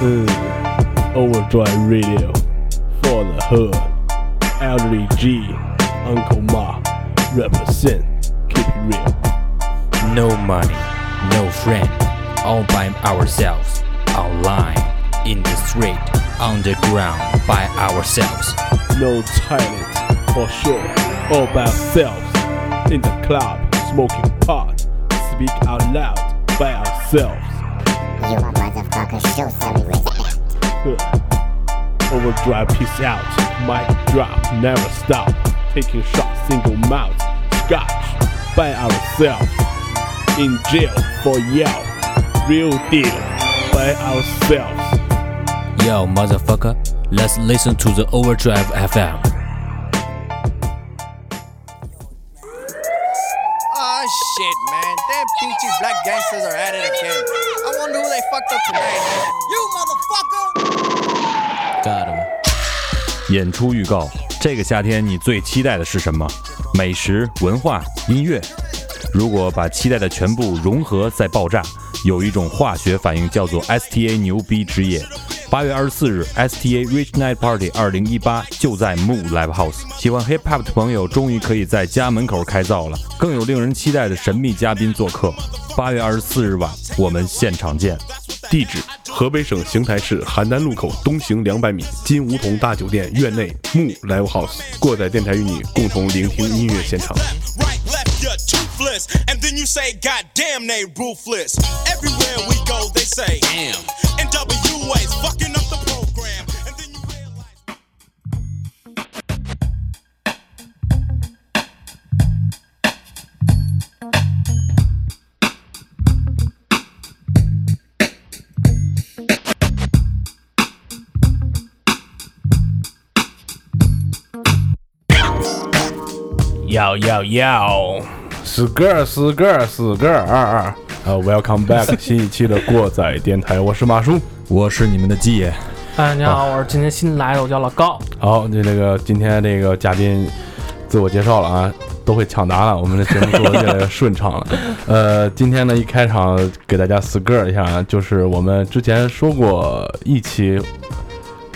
Mm, Overdrive Radio for the hood. Elderly G, Uncle Ma, represent. Keep it real. No money, no friend, all by ourselves, online, in the street, underground, by ourselves. No talent for sure. All by ourselves. In the club, smoking pot. Speak out loud by ourselves. You a motherfucker, show some respect. Huh. Overdrive, peace out. Mic drop, never stop. Taking shots, single mouth. Scotch by ourselves. In jail for yell. Real deal by ourselves. Yo, motherfucker, let's listen to the Overdrive FM. 演出预告：这个夏天你最期待的是什么？美食、文化、音乐。如果把期待的全部融合再爆炸，有一种化学反应叫做 STA 牛逼之夜。八月二十四日，STA Rich Night Party 二零一八就在 Moo Live House。喜欢 Hip Hop 的朋友终于可以在家门口开造了，更有令人期待的神秘嘉宾做客。八月二十四日晚，我们现场见。地址：河北省邢台市邯郸路口东行两百米，金梧桐大酒店院内木 Live House。过载电台与你共同聆听音乐现场。right, left, you're toothless. And then you say, God damn, they ruthless. Everywhere we go, they say, damn. NWA's fucking up the program. And then you realize. 要要要，是个是个是个二二。呃，Welcome back，新一期的过载电台，我是马叔。 我是你们的鸡爷，哎，你好，我是今天新来的，我叫老高。好，这这个今天这个嘉宾自我介绍了啊，都会抢答了，我们的节目做得越来越顺畅了。呃，今天呢一开场给大家 s 个一下啊，就是我们之前说过一期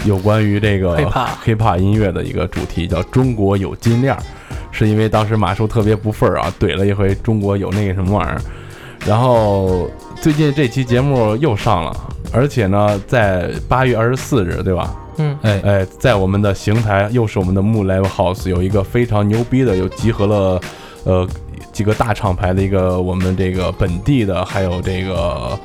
有关于这个 Hip-hop 音乐的一个主题，叫“中国有金链儿”，是因为当时马叔特别不忿儿啊，怼了一回中国有那个什么玩意儿。然后最近这期节目又上了，而且呢，在八月二十四日，对吧？嗯，哎，哎，在我们的邢台，又是我们的木 Live House，有一个非常牛逼的，有集合了呃几个大厂牌的一个我们这个本地的，还有这个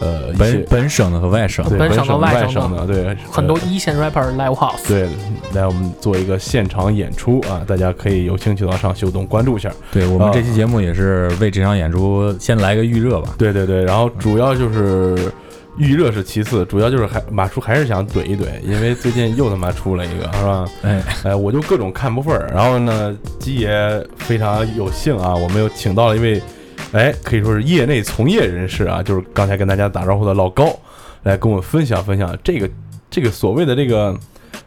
呃本本省的和外省对本省外省省的，对很多呃一线 rapper live house。对，来我们做一个现场演出啊，大家可以有兴趣的话上秀动关注一下。对我们啊这期节目也是为这场演出先来个预热吧。对对对，然后主要就是预热是其次，主要就是还马叔还是想怼一怼，因为最近又他妈出了一个，是吧？哎，哎，我就各种看不份儿。然后呢，鸡爷非常有幸啊，我们又请到了一位，哎，可以说是业内从业人士啊，就是刚才跟大家打招呼的老高，来跟我分享分享这个这个所谓的这个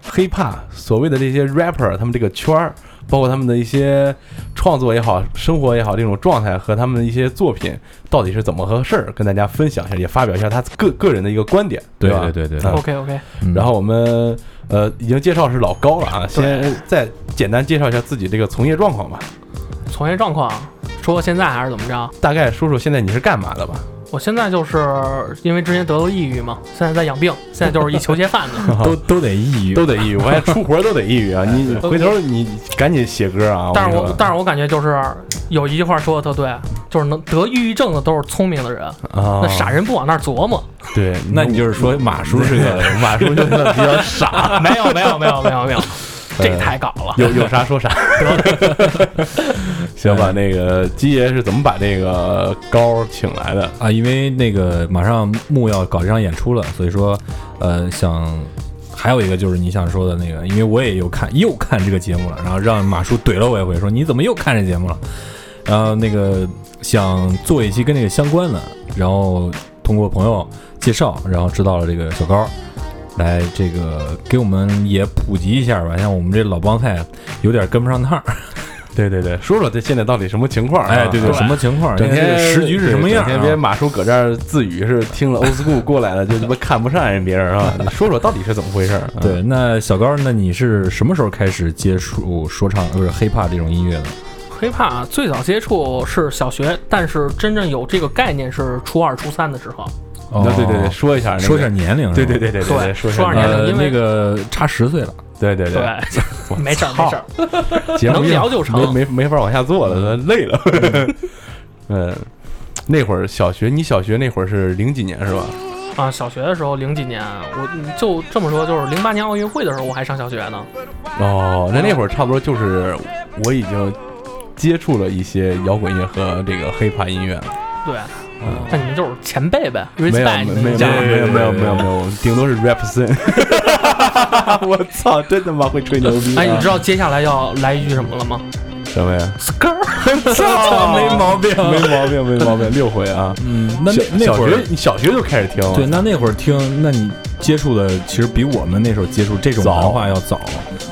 hiphop，所谓的这些 rapper 他们这个圈儿，包括他们的一些创作也好，生活也好，这种状态和他们的一些作品到底是怎么回事儿，跟大家分享一下，也发表一下他个个人的一个观点，对吧？对对对啊。OK OK，嗯。然后我们呃已经介绍是老高了啊，先再简单介绍一下自己这个从业状况吧，从业状况，说现在还是怎么着？大概说说现在你是干嘛的吧？我现在就是因为之前得了抑郁嘛，现在在养病，现在就是一囚街贩子。都都得抑郁，都得抑郁，我发现出活都得抑郁啊！你回头你赶紧写歌啊！但是我但是我感觉就是有一句话说的特对，就是能得抑郁症的都是聪明的人，啊，那傻人不往那儿琢磨。对，那你就是说马叔是个 马叔就是比较傻，没有没有没有没有没有，这太搞了。有有啥说啥。行吧，那个鸡爷是怎么把这个高请来的？啊，因为那个马上木要搞这场演出了，所以说，呃，想还有一个就是你想说的那个，因为我也有看又看这个节目了，然后让马叔怼了我一回，说你怎么又看这节目了？然后那个想做一期跟这个相关的，然后通过朋友介绍，然后知道了这个小高。来，这个给我们也普及一下吧，像我们这老帮菜有点跟不上趟儿，对对对，说说这现在到底什么情况啊？哎，对对，什么情况？整天时局是什么样啊？整天别马叔搁这儿自语是听了 old school 过来了，就他妈看不上人别人啊！你 说说到底是怎么回事对，那小高，那你是什么时候开始接触说唱不是 hiphop 这种音乐的？hiphop 最早接触是小学，但是真正有这个概念是初二、初三的时候。哦。对对对对，说一下那个说一下年龄，对对对对对对说一下说二年龄。呃，因为那个差十岁了，对对对，没事儿没事儿，节目能聊就成。没没没法往下做了，累了。嗯，那会儿小学，你小学那会儿是零几年是吧？啊，小学的时候零几年，我嗯就这么说，就是零八年奥运会的时候我还上小学呢。哦，那那会儿差不多就是我已经接触了一些摇滚乐和这个 hiphop 音乐了。对，那你们就是前辈呗没有，respect 你没有没有。没有没有没有没有，顶多是 rap scene。我操，真他妈会吹牛逼啊！哎，你知道接下来要来一句什么了吗什么呀？？skr，操，没毛病，没毛病，没毛病，六回啊！嗯，那那那会儿小学，你小学就开始听了，对，那那会儿听，那你接触的其实比我们那时候接触这种文化要早。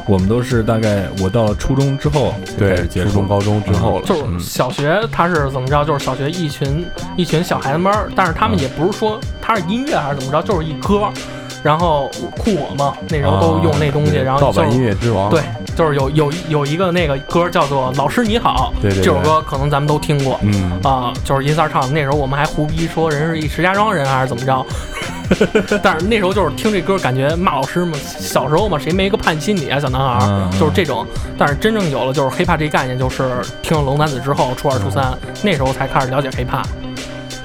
我们都是大概我到了初中之后对，初中、高中之后了，就是嗯小学他是怎么着？就是小学一群一群小孩子们儿，但是他们也不是说他是音乐还是怎么着，就是一歌。然后酷我嘛，那时候都用那东西，对然后盗版音乐之王，对，就是有有有一个那个歌叫做《老师你好》，对对对这首歌可能咱们都听过。嗯，啊、就是银三儿唱的。那时候我们还胡逼说人是一石家庄人还是怎么着，但是那时候就是听这歌，感觉骂老师嘛。小时候嘛，谁没个叛心理啊，小男孩就是这种。但是真正有了就是 hiphop 这概念，就是听了龙男子之后，初二初三、那时候才开始了解 hiphop，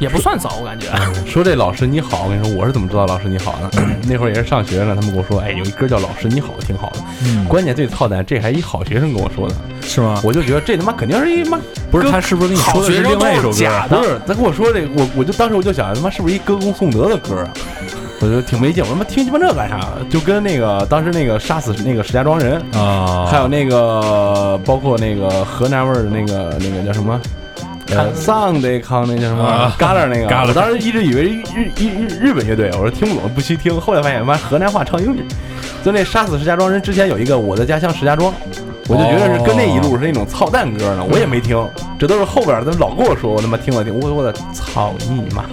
也不算早，我感觉。说这老师你好，我跟你说，我是怎么知道老师你好呢？那会儿也是上学呢，他们跟我说，哎，有一歌叫老师你好，挺好的。嗯关键最操蛋，这还一好学生跟我说的，是吗？我就觉得这他妈肯定是一妈不是他是不是跟你说的是另外一首歌啊？不是，他跟我说这，我我就当时我就想，他妈是不是一歌功颂德的歌啊？我觉得挺没劲，我他妈听鸡巴这干啥？就跟那个当时那个杀死那个石家庄人，啊，还有那个包括那个河南味儿的那个那个叫什么？呃，Sunday 康那叫什么？啊。旮旯那个，我当时一直以为日日日日本乐队，我说听不懂，不虚听。后来发现妈河南话唱英语，就那杀死石家庄人之前有一个我的家乡石家庄，我就觉得是跟那一路是那种操蛋歌呢，我也没听，这都是后边儿他老跟我说，我他妈听了。听，我我的操你妈，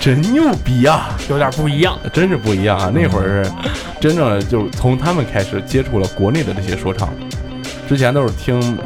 真牛逼啊！有点不一样。真是不一样啊！那会儿是真正的就是从他们开始接触了国内的这些说唱，之前都是听，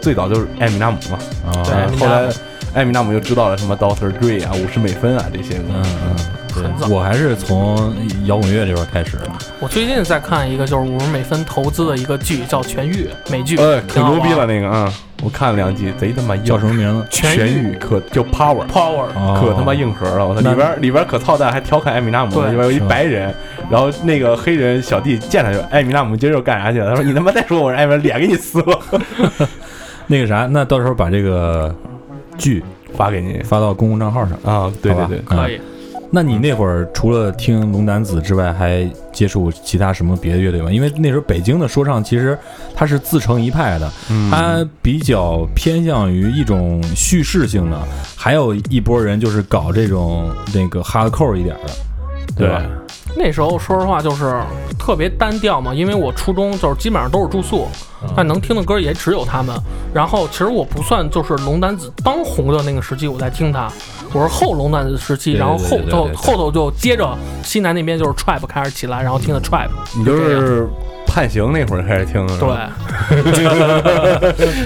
最早就是艾米纳姆嘛，啊，对嗯后来艾米纳姆又知道了什么 Doctor Dre 啊、五十美分啊这些。个，嗯嗯，很早。对，我还是从摇滚乐这边开始的。我最近在看一个就是五十美分投资的一个剧，叫《痊愈》美剧，呃，可挺牛逼了那个啊、我看了两集，贼他妈硬，叫什么名字？痊全愈语可叫 Power。Power，哦。可他妈硬核了！我操，里边里边可操蛋，还调侃艾米纳姆，对。里边有一白人，然后那个黑人小弟见他就艾米纳姆今儿又干啥去了？他说你他妈再说我是艾米，脸给你撕了，那个啥，那到时候把这个剧发给你发到公共账号上。啊！对对对，可以。那你那会儿除了听龙男子之外，还接触其他什么别的乐队吗？因为那时候北京的说唱其实它是自成一派的，嗯它比较偏向于一种叙事性的，还有一波人就是搞这种那个 hardcore 一点的，对吧？那时候说实话就是特别单调嘛，因为我初中就是基本上都是住宿，但能听的歌也只有他们。然后其实我不算就是龙丹子当红的那个时期我在听他，我是后龙丹子时期，然后后对对对对头后头就接着西南那边就是 trap 开始起来，然后听的 trap。你就是判刑那会儿开始听的，对？，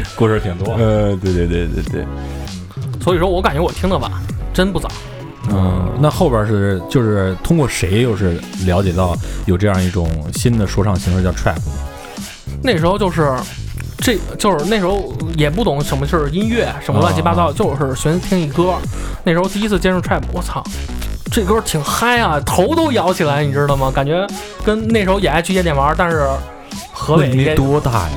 故事挺多。呃，对对对对对，所以说我感觉我听的晚，真不早。嗯，那后边是就是通过谁又是了解到有这样一种新的说唱形式叫 trap？那时候就是，这就是那时候也不懂什么是音乐，什么乱七八糟，就是寻思听一歌。那时候第一次接触 trap，我操，这歌挺嗨啊，头都摇起来，你知道吗？感觉跟那时候也爱去夜店玩，但是河北多大呀？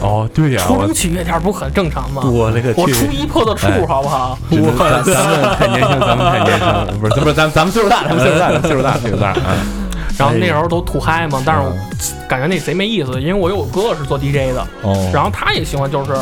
哦对呀，我初中去夜店不很正常吗？我勒个去！我初一破的处，哎好不好？真的咱咱 们太年轻，咱们太年轻了，不是不是，咱咱们岁数大，咱们岁数大，咱们岁数大，岁数大啊！然后那时候都土嗨嘛，但是我感觉那贼没意思，因为我有个哥哥是做 DJ 的，哦，然后他也喜欢就是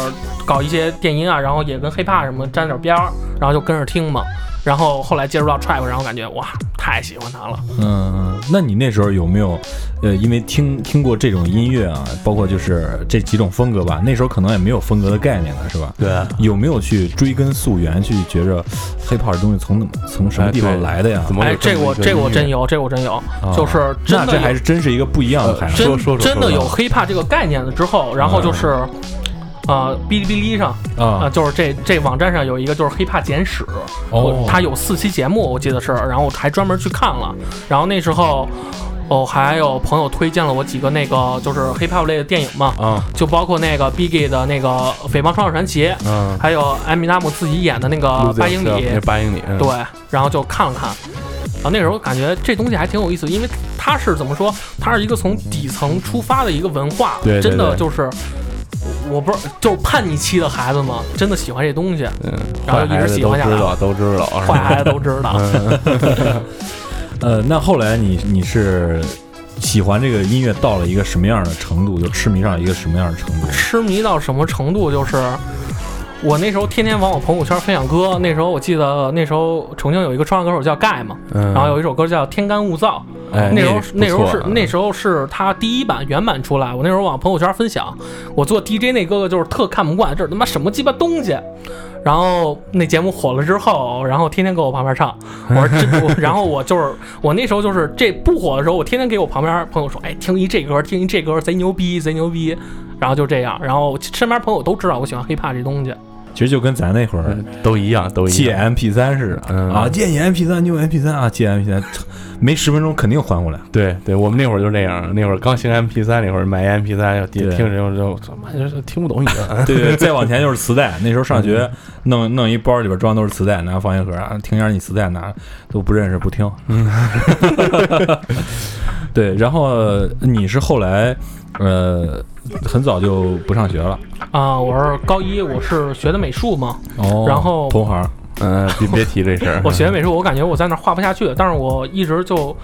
搞一些电音啊，然后也跟 hiphop 什么沾点边儿，然后就跟着听嘛。然后后来接触到 trap，然后感觉哇，太太喜欢他了。嗯，那你那时候有没有，呃，因为听听过这种音乐啊，包括就是这几种风格吧，那时候可能也没有风格的概念了，是吧？对，有没有去追根溯源，去觉着 hiphop 这东西从从什么地方来的呀？哎怎么哎，这个我这个我真有？这个我真有，啊就是真的那这还是真是一个不一样的海说说说真的有 hiphop 这个概念了之后，然后就是。呃，哔哩哔哩上，啊呃，就是这这网站上有一个就是 hiphop 简史，哦它有四期节目，我记得是，然后我还专门去看了，然后那时候，哦，还有朋友推荐了我几个那个就是 hiphop 类的电影嘛，啊，就包括那个 Biggie 的那个《匪帮创世传奇》，嗯，还有艾米纳姆自己演的那个八英里，那八英里，嗯对，然后就看了看，啊，那时候感觉这东西还挺有意思，因为它是怎么说，它是一个从底层出发的一个文化，对对真的对就是。我不是，就是叛逆期的孩子嘛，真的喜欢这东西，嗯，然后一直喜欢下来都知道，都知道，坏孩子都知道。嗯 呃，那后来你你是喜欢这个音乐到了一个什么样的程度？就痴迷上一个什么样的程度？痴迷到什么程度？就是我那时候天天往我朋友圈分享歌。那时候我记得那时候重庆有一个创作歌手叫盖嘛，嗯然后有一首歌叫《天干物燥》。哎那时候那那时候是那时候是他第一版原版出来，我那时候往朋友圈分享。我做 DJ 那哥哥就是特看不惯，这是他妈什么鸡巴东西。然后那节目火了之后，然后天天搁我旁边唱，我说 这，我然后我就是我那时候就是这不火的时候，我天天给我旁边朋友说，哎，听一这歌，听一这歌，贼牛逼，贼牛逼。然后就这样，然后身边朋友都知道我喜欢 hiphop 这东西。其实就跟咱那会儿嗯都一样，都一样借样。MP 3似的、嗯啊，借你 MP 3你有 MP 3啊，借 MP 3没十分钟肯定还过来。对对，我们那会儿就这样，那会儿刚兴 MP 3那会儿买 MP 3要听对听着就就妈就是听不懂你的。对对，再往前就是磁带。那时候上学，弄弄一包里边装都是磁带，拿放一盒啊，听下你磁带拿都不认识不听。对，然后你是后来呃很早就不上学了。啊、我是高一，我是学的美术嘛，哦然后同行嗯，别别提这事儿。我学美术，我感觉我在那儿画不下去，但是我一直就，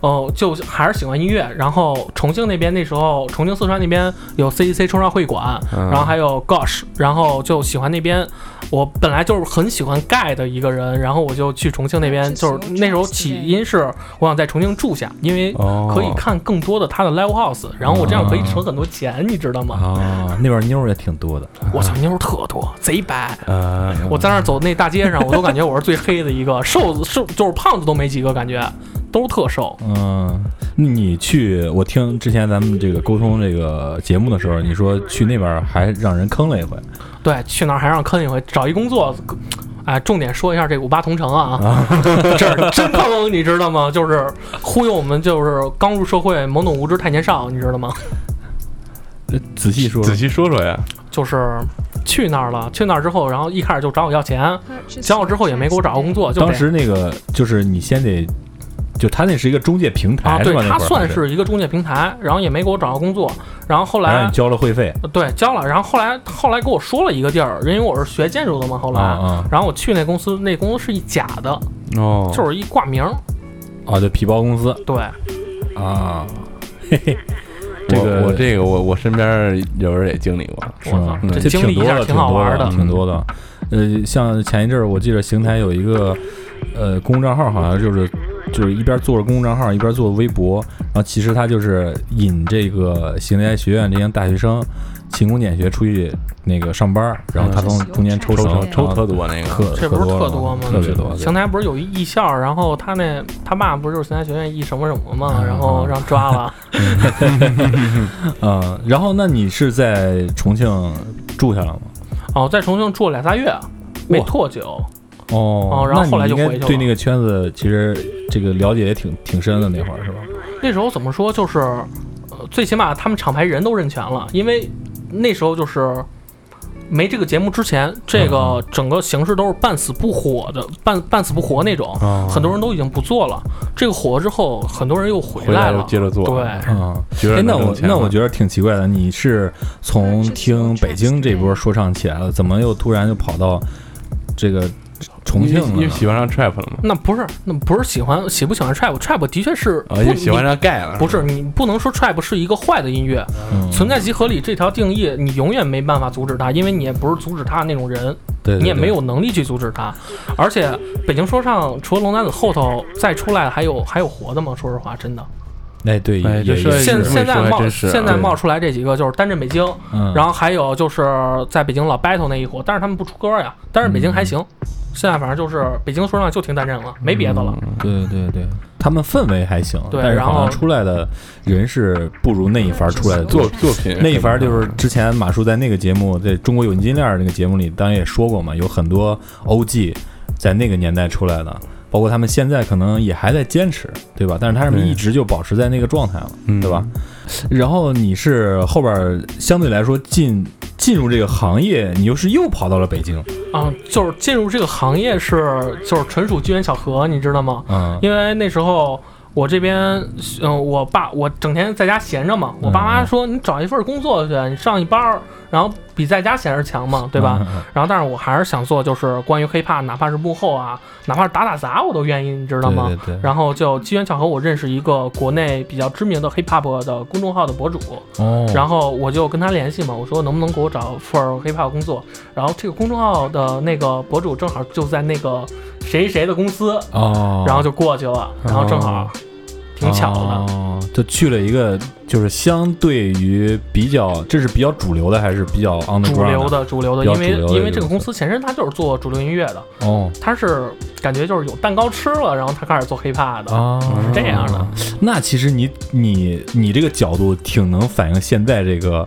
呃，就还是喜欢音乐。然后重庆那边那时候，重庆四川那边有 CEC 冲上会馆，嗯然后还有 Gosh，然后就喜欢那边。我本来就是很喜欢盖的一个人，然后我就去重庆那边，就是那时候起因是我想在重庆住下，因为哦可以看更多的他的 live house，然后我这样可以省很多钱，你知道吗？啊，那边妞儿也挺多的。我操，妞儿特多，贼白。呃，我在那儿走那大街上，我都感觉我是最黑的一个，瘦子瘦就是胖子都没几个，感觉都特瘦。嗯，你去，我听之前咱们这个沟通这个节目的时候，你说去那边还让人坑了一回。对，去那儿还让坑一回，找一工作。哎，重点说一下这五八同城啊，这儿真坑，你知道吗？就是忽悠我们，就是刚入社会、懵懂无知、太年少，你知道吗？呃仔细说说仔细说说呀。就是去那儿了，去那儿之后，然后一开始就找我要钱，想我之后也没给我找个工作，就当时那个就是你先得，就他那是一个中介平台、啊，对是吧？他算是一个中介平台，然后也没给我找到工作，然后后来还让你交了会费。对，交了。然后后来后来给我说了一个地儿，因为我是学建筑的嘛，后来，啊啊然后我去那公司，那公司是一假的，哦，就是一挂名儿。啊，对，皮包公司对，啊，嘿嘿，这个我这个我我身边有人也经历过。是吗？我这这经历一挺多的，下挺好玩的，的挺多的。呃，像前一阵儿，我记得邢台有一个呃公众账号，好像就是就是一边做着公众账号，一边做微博，然后其实他就是引这个邢台学院这些大学生勤工俭学出去那个上班，然后他从中间抽抽成成抽特多那个特这不是特多吗？特别多。邢台不是有一艺校，然后他那他爸不是就是邢台学院艺什么什么嘛，嗯然后让抓了。嗯，然后那你是在重庆住下了吗？哦，在重庆住了俩仨月，没哇多久。哦哦然后后来就回去了该对那个圈子其实这个了解也挺挺深的那会儿是吧？那时候怎么说，就是呃，最起码他们厂牌人都认全了，因为那时候就是没这个节目之前，这嗯。个整个形式都是半死不活的，半半死不活那种，哦很多人都已经不做了。这个火了之后，很多人又回回来了，又接着做。对，啊，那我那我觉得挺奇怪的，你是从听北京这波说唱起来了，怎么又突然就跑到这个重庆因为了呢？因为喜欢上 trap 了吗，那不是，那不是喜欢喜不喜欢 trap，trap 的确是啊，不喜欢你上盖了，不是你不能说 trap 是一个坏的音乐，嗯存在即合理这条定义，你永远没办法阻止它，因为你也不是阻止它那种人。对对对对你也没有能力去阻止他。而且北京说唱除了龙男子后头再出来还有还有活的吗？说实话，真的。哎，对，哎这是也也现现在冒现在冒出来这几个就是单镇北京，嗯，然后还有就是在北京老 battle 那一伙，但是他们不出歌呀。但是北京还行，现在反正就是北京说唱就听单人了，没别的了。对对对，他们氛围还行，对然但是好像后出来的人是不如那一番出来的作多。作品那一番就是之前马叔在那个节目，在中国有金链儿那个节目里，当然也说过嘛，有很多 OG 在那个年代出来的，包括他们现在可能也还在坚持，对吧？但是他们一直就保持在那个状态了，嗯对吧？然后你是后边儿相对来说进进入这个行业，你又是又跑到了北京，啊，就是进入这个行业是就是纯属机缘巧合，你知道吗？嗯，因为那时候我这边，嗯、我爸我整天在家闲着嘛，我爸妈说你找一份工作去，你上一班儿，然后比在家闲着强嘛，对吧？然后但是我还是想做，就是关于 hiphop，哪怕是幕后啊，哪怕是打打杂，我都愿意，你知道吗？对对对然后就机缘巧合，我认识一个国内比较知名的 hiphop 的公众号的博主，哦，然后我就跟他联系嘛，我说能不能给我找份儿 hiphop 工作？然后这个公众号的那个博主正好就在那个谁谁的公司，哦，然后就过去了，然后正好挺巧的。哦，就去了一个就是相对于比较，这是比较主流的还是比较 underground 主流的主流的，比较因为主流的因为这个公司前身它就是做主流音乐的，哦它是感觉就是有蛋糕吃了，然后他开始做 hiphop 的，哦，是这样的。那其实你你你这个角度挺能反映现在这个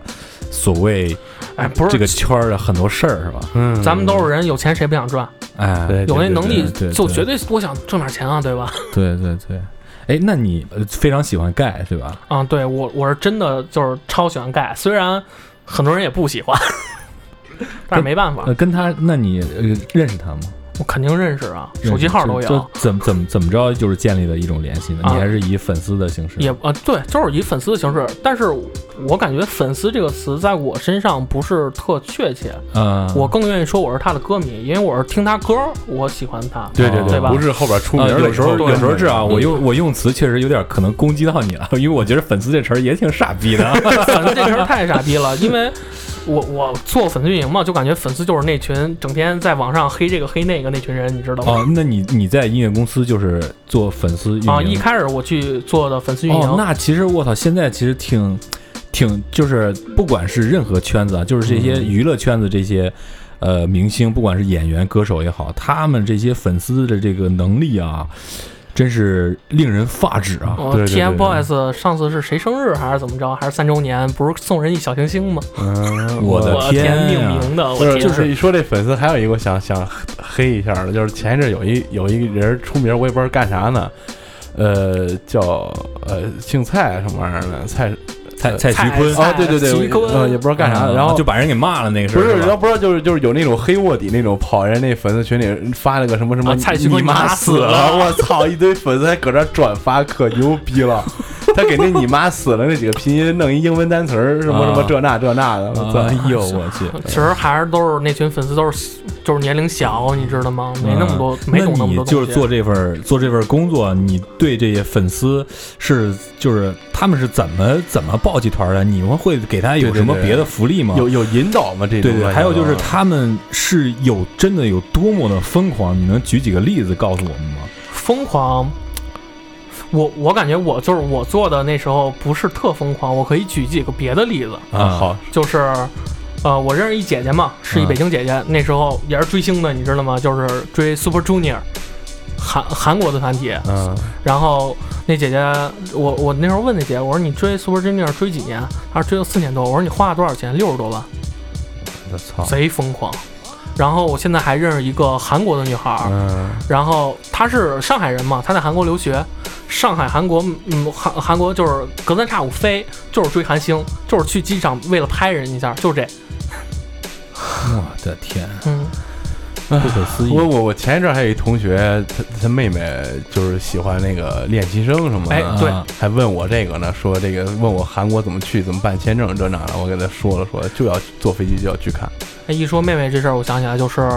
所谓哎，不是这个圈儿的很多事儿，是吧？嗯，咱们都是人，有钱谁不想赚？哎，对有那能力对对对就绝对多想挣点钱啊，对吧？对对对。哎，那你呃非常喜欢盖对吧？啊，对我我是真的就是超喜欢盖，虽然很多人也不喜欢，但是没办法呃，，跟他，那你呃认识他吗？我肯定认识啊，手机号都有。这怎么怎么怎么着，就是建立的一种联系呢？啊你还是以粉丝的形式？也啊对，就是以粉丝的形式，但是我感觉“粉丝”这个词在我身上不是特确切，嗯，我更愿意说我是他的歌迷，因为我是听他歌，我喜欢他。对对对吧不是后边出名啊，有时候有时候这样，嗯我用我用词确实有点可能攻击到你了，因为我觉得粉丝这词儿也挺傻逼的。粉丝这词儿太傻逼了，因为我我做粉丝运营嘛，就感觉粉丝就是那群整天在网上黑这个黑那个那群人，你知道吗？哦，那你你在音乐公司就是做粉丝运营啊，一开始我去做的粉丝运营，哦，那其实我操，现在其实挺挺就是不管是任何圈子啊，就是这些娱乐圈子这些。呃，明星不管是演员、歌手也好，他们这些粉丝的这个能力啊，真是令人发指啊！哦对对对 TFBOYS 上次是谁生日还是怎么着？还是三周年？不是送人一小行星吗？嗯，我的天呀命名的，我不是，就是一说这粉丝，还有一个我想想黑一下的，就是前一阵有一有一个人出名，我也不知道干啥呢，呃，叫呃姓蔡什么玩意儿的，蔡蔡蔡徐坤。啊，对对对，徐坤。呃，也不知道干啥然后就把人给骂了那个事儿，不是，是吧？然后不知道就是就是有那种黑卧底那种跑人那粉丝群里发了个什么什么啊蔡徐坤你妈死了我操，一堆粉丝还搁这转发，可牛逼了。他给那你妈死了那几个拼音弄一英文单词儿，什么什么啊这那这那的，我操哎呦我去！其实还是都是那群粉丝都是就是年龄小，你知道吗？没那么多，没懂那你么多。就是做这份做这份工作，你对这些粉丝是就是他们是怎么怎么抱起团儿的？你们会给他有什么别的福利吗？有有引导吗？这种对对，还有就是他们是有真的有多么的疯狂？你能举几个例子告诉我们吗？疯狂。我我感觉我就是我做的那时候不是特疯狂，我可以举几个别的例子，啊，好，就是，呃，我认识一姐姐嘛，是一嗯北京姐姐，那时候也是追星的，你知道吗？就是追 Super Junior，韩韩国的团体。嗯然后那姐姐，我我那时候问那姐姐，我说你追 Super Junior 追几年？她说追了四年多。我说你花了多少钱？六十多万，我操，贼疯狂。然后我现在还认识一个韩国的女孩然后她是上海人嘛，她在韩国留学，上海韩国，嗯，韩韩国就是隔三差五飞，就是追韩星，就是去机场为了拍人一下，就是这，我的天，嗯，不可思议！我我我前一阵儿还有一同学，他他妹妹就是喜欢那个练习生什么的，哎对啊还问我这个呢，说这个问我韩国怎么去，怎么办签证这那的，我给他说了说，就要坐飞机就要去看，哎，一说妹妹这事儿，我想起来就是。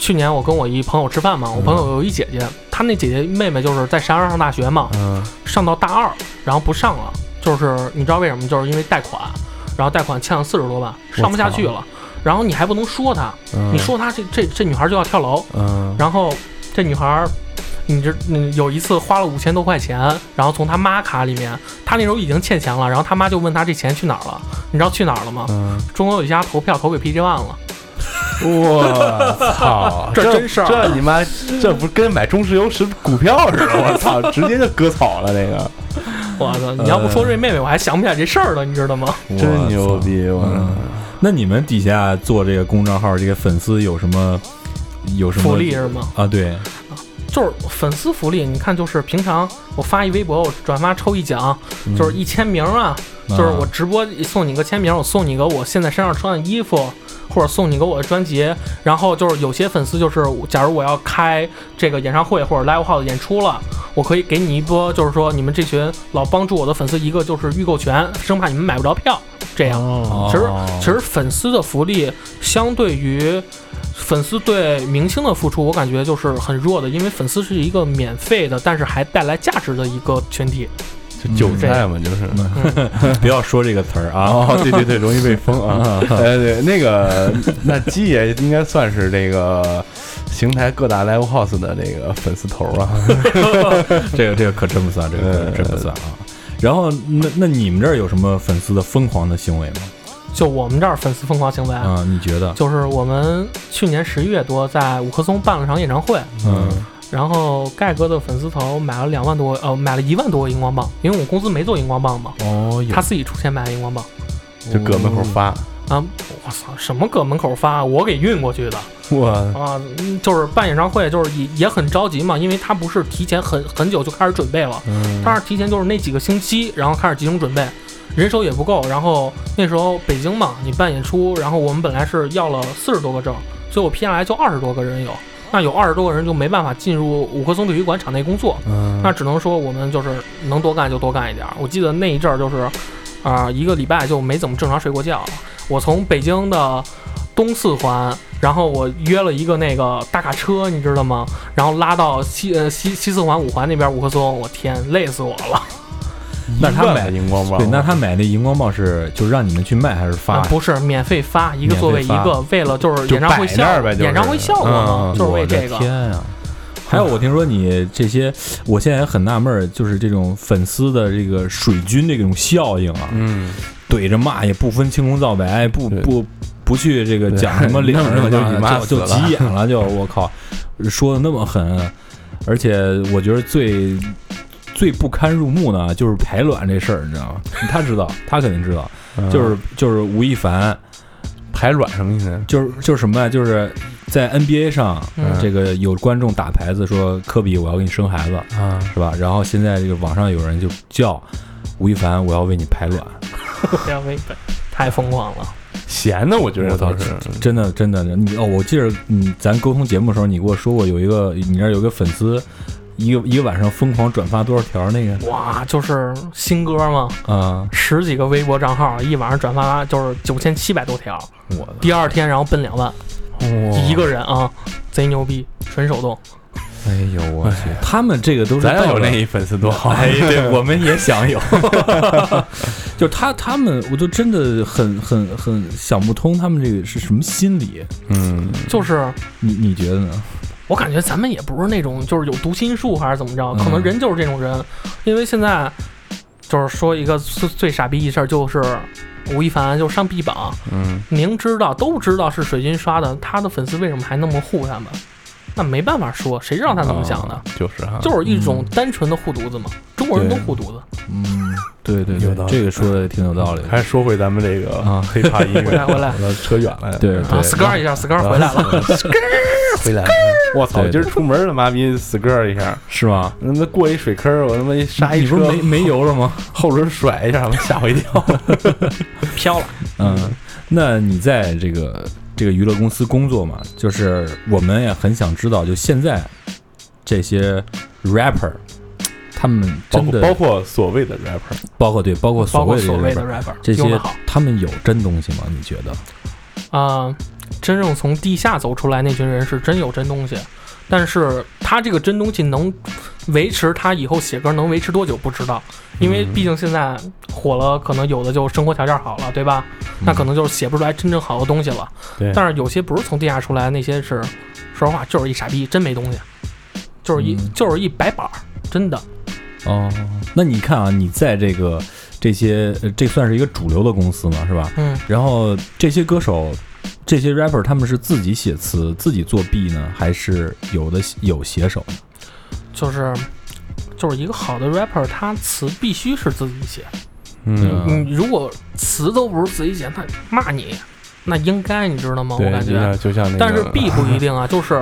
去年我跟我一朋友吃饭嘛，我朋友有一姐姐，她那姐姐妹妹就是在石家庄上大学嘛，嗯上到大二，然后不上了，就是你知道为什么？就是因为贷款，然后贷款欠了四十多万，上不下去了。然后你还不能说她，嗯你说她这这这女孩就要跳楼，嗯然后这女孩儿，你这嗯有一次花了五千多块钱，然后从她妈卡里面，她那时候已经欠钱了，然后她妈就问她这钱去哪儿了，你知道去哪儿了吗？嗯，中国有一家投票投给 PG One 了，我操，这真事儿这你妈这不跟买中石油是股票似的？我操，直接就割草了，那个我操！你要不说这妹妹，我还想不起来这事儿了，你知道吗？真牛逼！我嗯那你们底下做这个公众号，这个粉丝有什么有什么福利是吗？啊？对，就是粉丝福利，你看，就是平常我发一微博，我转发抽一奖，就是一签名啊，就是我直播送你个签名，我送你个我现在身上穿的衣服，或者送你个我的专辑。然后就是有些粉丝就是，假如我要开这个演唱会或者 live house 演出了，我可以给你一波，就是说你们这群老帮助我的粉丝一个就是预购权，生怕你们买不着票，这样。哦其实其实粉丝的福利相对于粉丝对明星的付出，我感觉就是很弱的，因为粉丝是一个免费的，但是还带来价值的一个群体。就韭菜嘛，就是。不要说这个词儿啊。哦，对对对，容易被封啊。呃，对，那个那鸡爷应该算是这个邢台各大 live house 的这个粉丝头啊。这个这个可真不算，这个真不算啊。然后那那你们这儿有什么粉丝的疯狂的行为吗？就我们这儿粉丝疯狂行为，啊，你觉得？就是我们去年十一月多在五棵松办了场演唱会，嗯然后盖哥的粉丝头买了两万多，呃，买了一万多个荧光棒，因为我公司没做荧光棒嘛，哦，他自己出钱买的荧光棒。就搁门口发，啊，我操，什么搁门口发，我给运过去的。我啊，嗯就是办演唱会，就是也也很着急嘛，因为他不是提前很很久就开始准备了，嗯他是提前就是那几个星期，然后开始集中准备，人手也不够，然后那时候北京嘛，你办演出，然后我们本来是要了四十多个证，所以我批下来就二十多个人有，那有二十多个人就没办法进入五棵松体育馆场内工作，嗯那只能说我们就是能多干就多干一点儿。我记得那一阵儿就是，啊、一个礼拜就没怎么正常睡过觉。我从北京的东四环，然后我约了一个那个大卡车，你知道吗？然后拉到西呃西西四环五环那边五棵松，我天，累死我了。那他买荧光棒，对，那他买那荧光棒是就让你们去卖还是发啊？不是免费发，一个座位一个，为了就是演唱会效果，演唱会效果嘛，嗯就是为我的这个。天啊！还有，我听说你这些，我现在也很纳闷儿，就是这种粉丝的这个水军这种效应啊，嗯，怼着骂也不分青红皂白，不不不去这个讲什么理儿弄着 就就就急眼了，就我靠，说的那么狠，而且我觉得最最不堪入目呢，就是排卵这事儿，你知道吗？他知道，他肯定知道，嗯就是就是吴亦凡，排卵什么意思？就是就是什么呀？就是在 NBA 上，嗯这个有观众打牌子说科比我要给你生孩子，啊，是吧？然后现在这个网上有人就叫吴亦凡我要为你排卵，不要为本，太疯狂了。闲的我觉得倒是，真的真的，你哦，我记得你咱沟通节目的时候，你给我说过有一个你那儿有个粉丝，一个一个晚上疯狂转发多少条那个哇，就是新歌吗，啊，十几个微博账号，一晚上转发就是九千七百多条，我的第二天然后奔两万，一个人啊，贼牛逼，纯手动。哎呦我去，他们这个都是咱有那一粉丝多好。哎，对，我们也想有，就他他们，我就真的很很很想不通，他们这个是什么心理？嗯，就是你你觉得呢？我感觉咱们也不是那种就是有读心术还是怎么着，嗯可能人就是这种人，因为现在就是说一个最最傻逼一事儿，就是吴亦凡就上 B 榜，嗯，明知道都知道是水军刷的，他的粉丝为什么还那么护他们？那没办法说，谁知道他怎么想的？啊就是啊，就是一种单纯的护犊子嘛，中国人都护犊子。嗯，对对对有道，理这个说的挺有道理。还是说回咱们这个啊黑怕音乐，回来回来我扯远了，对啊，skr 一下，skr 回来了，skr，回来了。我操！对今儿出门了妈逼 skr 一下，是吗？那妈过一水坑，我他妈一刹一车你不是，没没油了吗？后轮甩一下，吓我一跳。飘了。嗯，那你在这个这个娱乐公司工作嘛？就是我们也很想知道，就现在这些 rapper，他们包括真的包括所谓的 rapper，包括对，包括所谓的所谓的 rapper，rapper，这些好他们有真东西吗？你觉得？啊、真正从地下走出来那群人是真有真东西，但是他这个真东西能维持他以后写歌能维持多久不知道，因为毕竟现在火了，可能有的就生活条件好了，对吧？那可能就是写不出来真正好的东西了。对但是有些不是从地下出来，那些是，说实话就是一傻逼，真没东西，就是一、就是一白板儿，真的。哦，那你看啊，你在这个这些，呃这算是一个主流的公司嘛，是吧？嗯，然后这些歌手，这些 rapper 他们是自己写词、自己作弊呢，还是有的有写手？就是就是一个好的 rapper，他词必须是自己写。嗯，你如果词都不是自己写，他骂你，那应该你知道吗？我，感觉。就像那个，但是 B 不一定啊，就是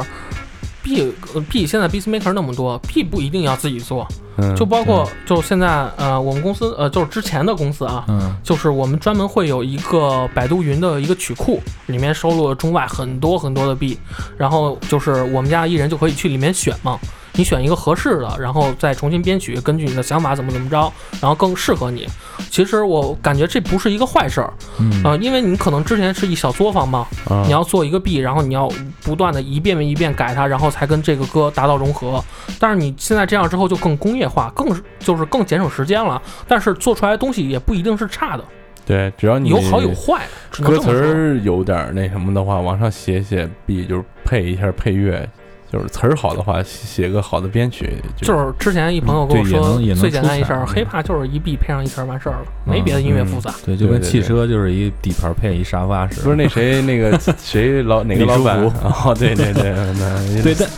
B 呃 B 现在 Beat Maker 那么多，B 不一定要自己做，嗯。就包括就现在呃我们公司呃就是之前的公司啊，嗯就是我们专门会有一个百度云的一个曲库，里面收录了中外很多很多的 B，，然后就是我们家艺人就可以去里面选嘛，你选一个合适的，然后再重新编曲，根据你的想法怎么怎么着，然后更适合你。其实我感觉这不是一个坏事儿，嗯呃，因为你可能之前是一小作坊嘛，啊你要做一个 B，然后你要不断的一遍一遍改它，然后才跟这个歌达到融合。但是你现在这样之后就更工业化，更就是更节省时间了。但是做出来的东西也不一定是差的，对，只要你有好有坏，歌词。儿有点儿那什么的话，往上写写 B，就是配一下配乐，就是词儿好的话，写个好的编曲，就是之前一朋友跟我说最简单一事儿，hiphop 就是一 B 配上一词儿完事儿了，没别的音乐复杂。对，就跟汽车就是一底盘配一沙发似的。不是那谁那个 谁老哪个老板福哦，对对对，那 对，但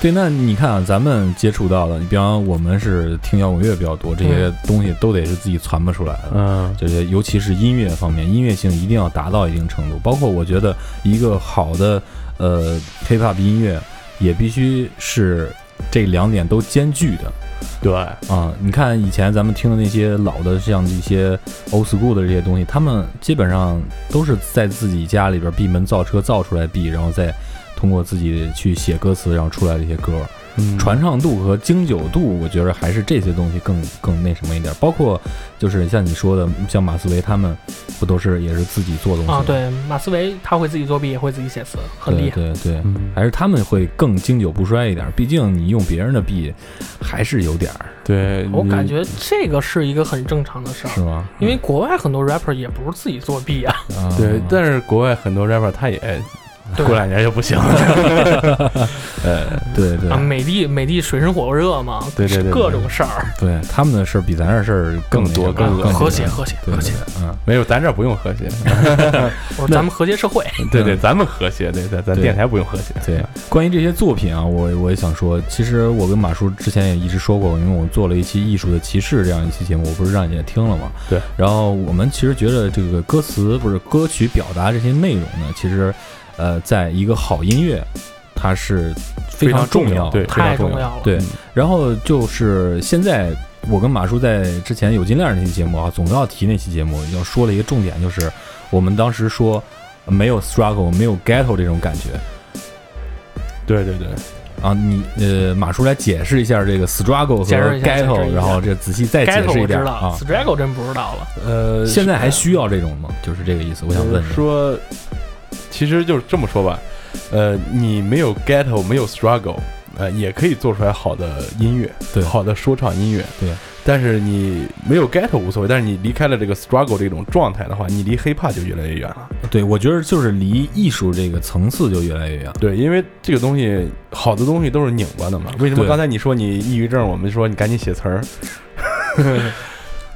对，那你看啊，咱们接触到的，你比方我们是听摇滚乐比较多，这些东西都得是自己传播出来的。嗯这些尤其是音乐方面，音乐性一定要达到一定程度。包括我觉得一个好的呃 hiphop 音乐，也必须是这两点都兼具的。对，啊，你看以前咱们听的那些老的，像一些 old school 的这些东西，他们基本上都是在自己家里边闭门造车造出来 B，然后再通过自己去写歌词，然后出来这些歌。嗯传唱度和经久度，我觉得还是这些东西更更那什么一点。包括就是像你说的，像马思唯他们，不都是也是自己做东西啊，吗，对，马思唯他会自己作弊，也会自己写词，很厉害。对对对，嗯还是他们会更经久不衰一点。毕竟你用别人的币，还是有点儿，对，我感觉这个是一个很正常的事儿，是吗？因为国外很多 rapper 也不是自己作弊啊。啊，对，但是国外很多 rapper 他也对过两年就不行了，呃，对对啊，美的美的水深火热嘛，对对对对各种事儿，对，他们的事儿比咱这事儿更多更更和谐和谐和谐。嗯，没有，咱这不用和谐，我说咱们和谐社会，对对，咱们和谐，对，咱咱电台不用和谐，对，关于这些作品啊，我我也想说，其实我跟马叔之前也一直说过，因为我做了一期艺术的歧视这样一期节目，我不是让你也听了吗？对。然后我们其实觉得这个歌词不是歌曲表达这些内容呢，其实，呃，在一个好音乐，它是非常重要，对，非常太重重要了。对嗯，然后就是现在，我跟马叔在之前有金链那期节目啊，总要提那期节目，要说了一个重点，就是我们当时说呃没有 struggle，没有 ghetto 这种感觉对对对，啊。你呃，马叔来解释一下这个 struggle 和 ghetto，然后这仔细再解释一我知道点啊。，Struggle 真不知道了。呃，现在还需要这种吗？就是这个意思，我想问你。说，其实就是这么说吧，呃，你没有 ghetto，没有 struggle，呃，也可以做出来好的音乐，对好的说唱音乐，对。但是你没有 ghetto 无所谓，但是你离开了这个 struggle 这种状态的话，你离 hiphop 就越来越远了。对，我觉得就是离艺术这个层次就越来越远。对，因为这个东西，好的东西都是拧巴的嘛。为什么刚才你说你抑郁症，我们说你赶紧写词儿？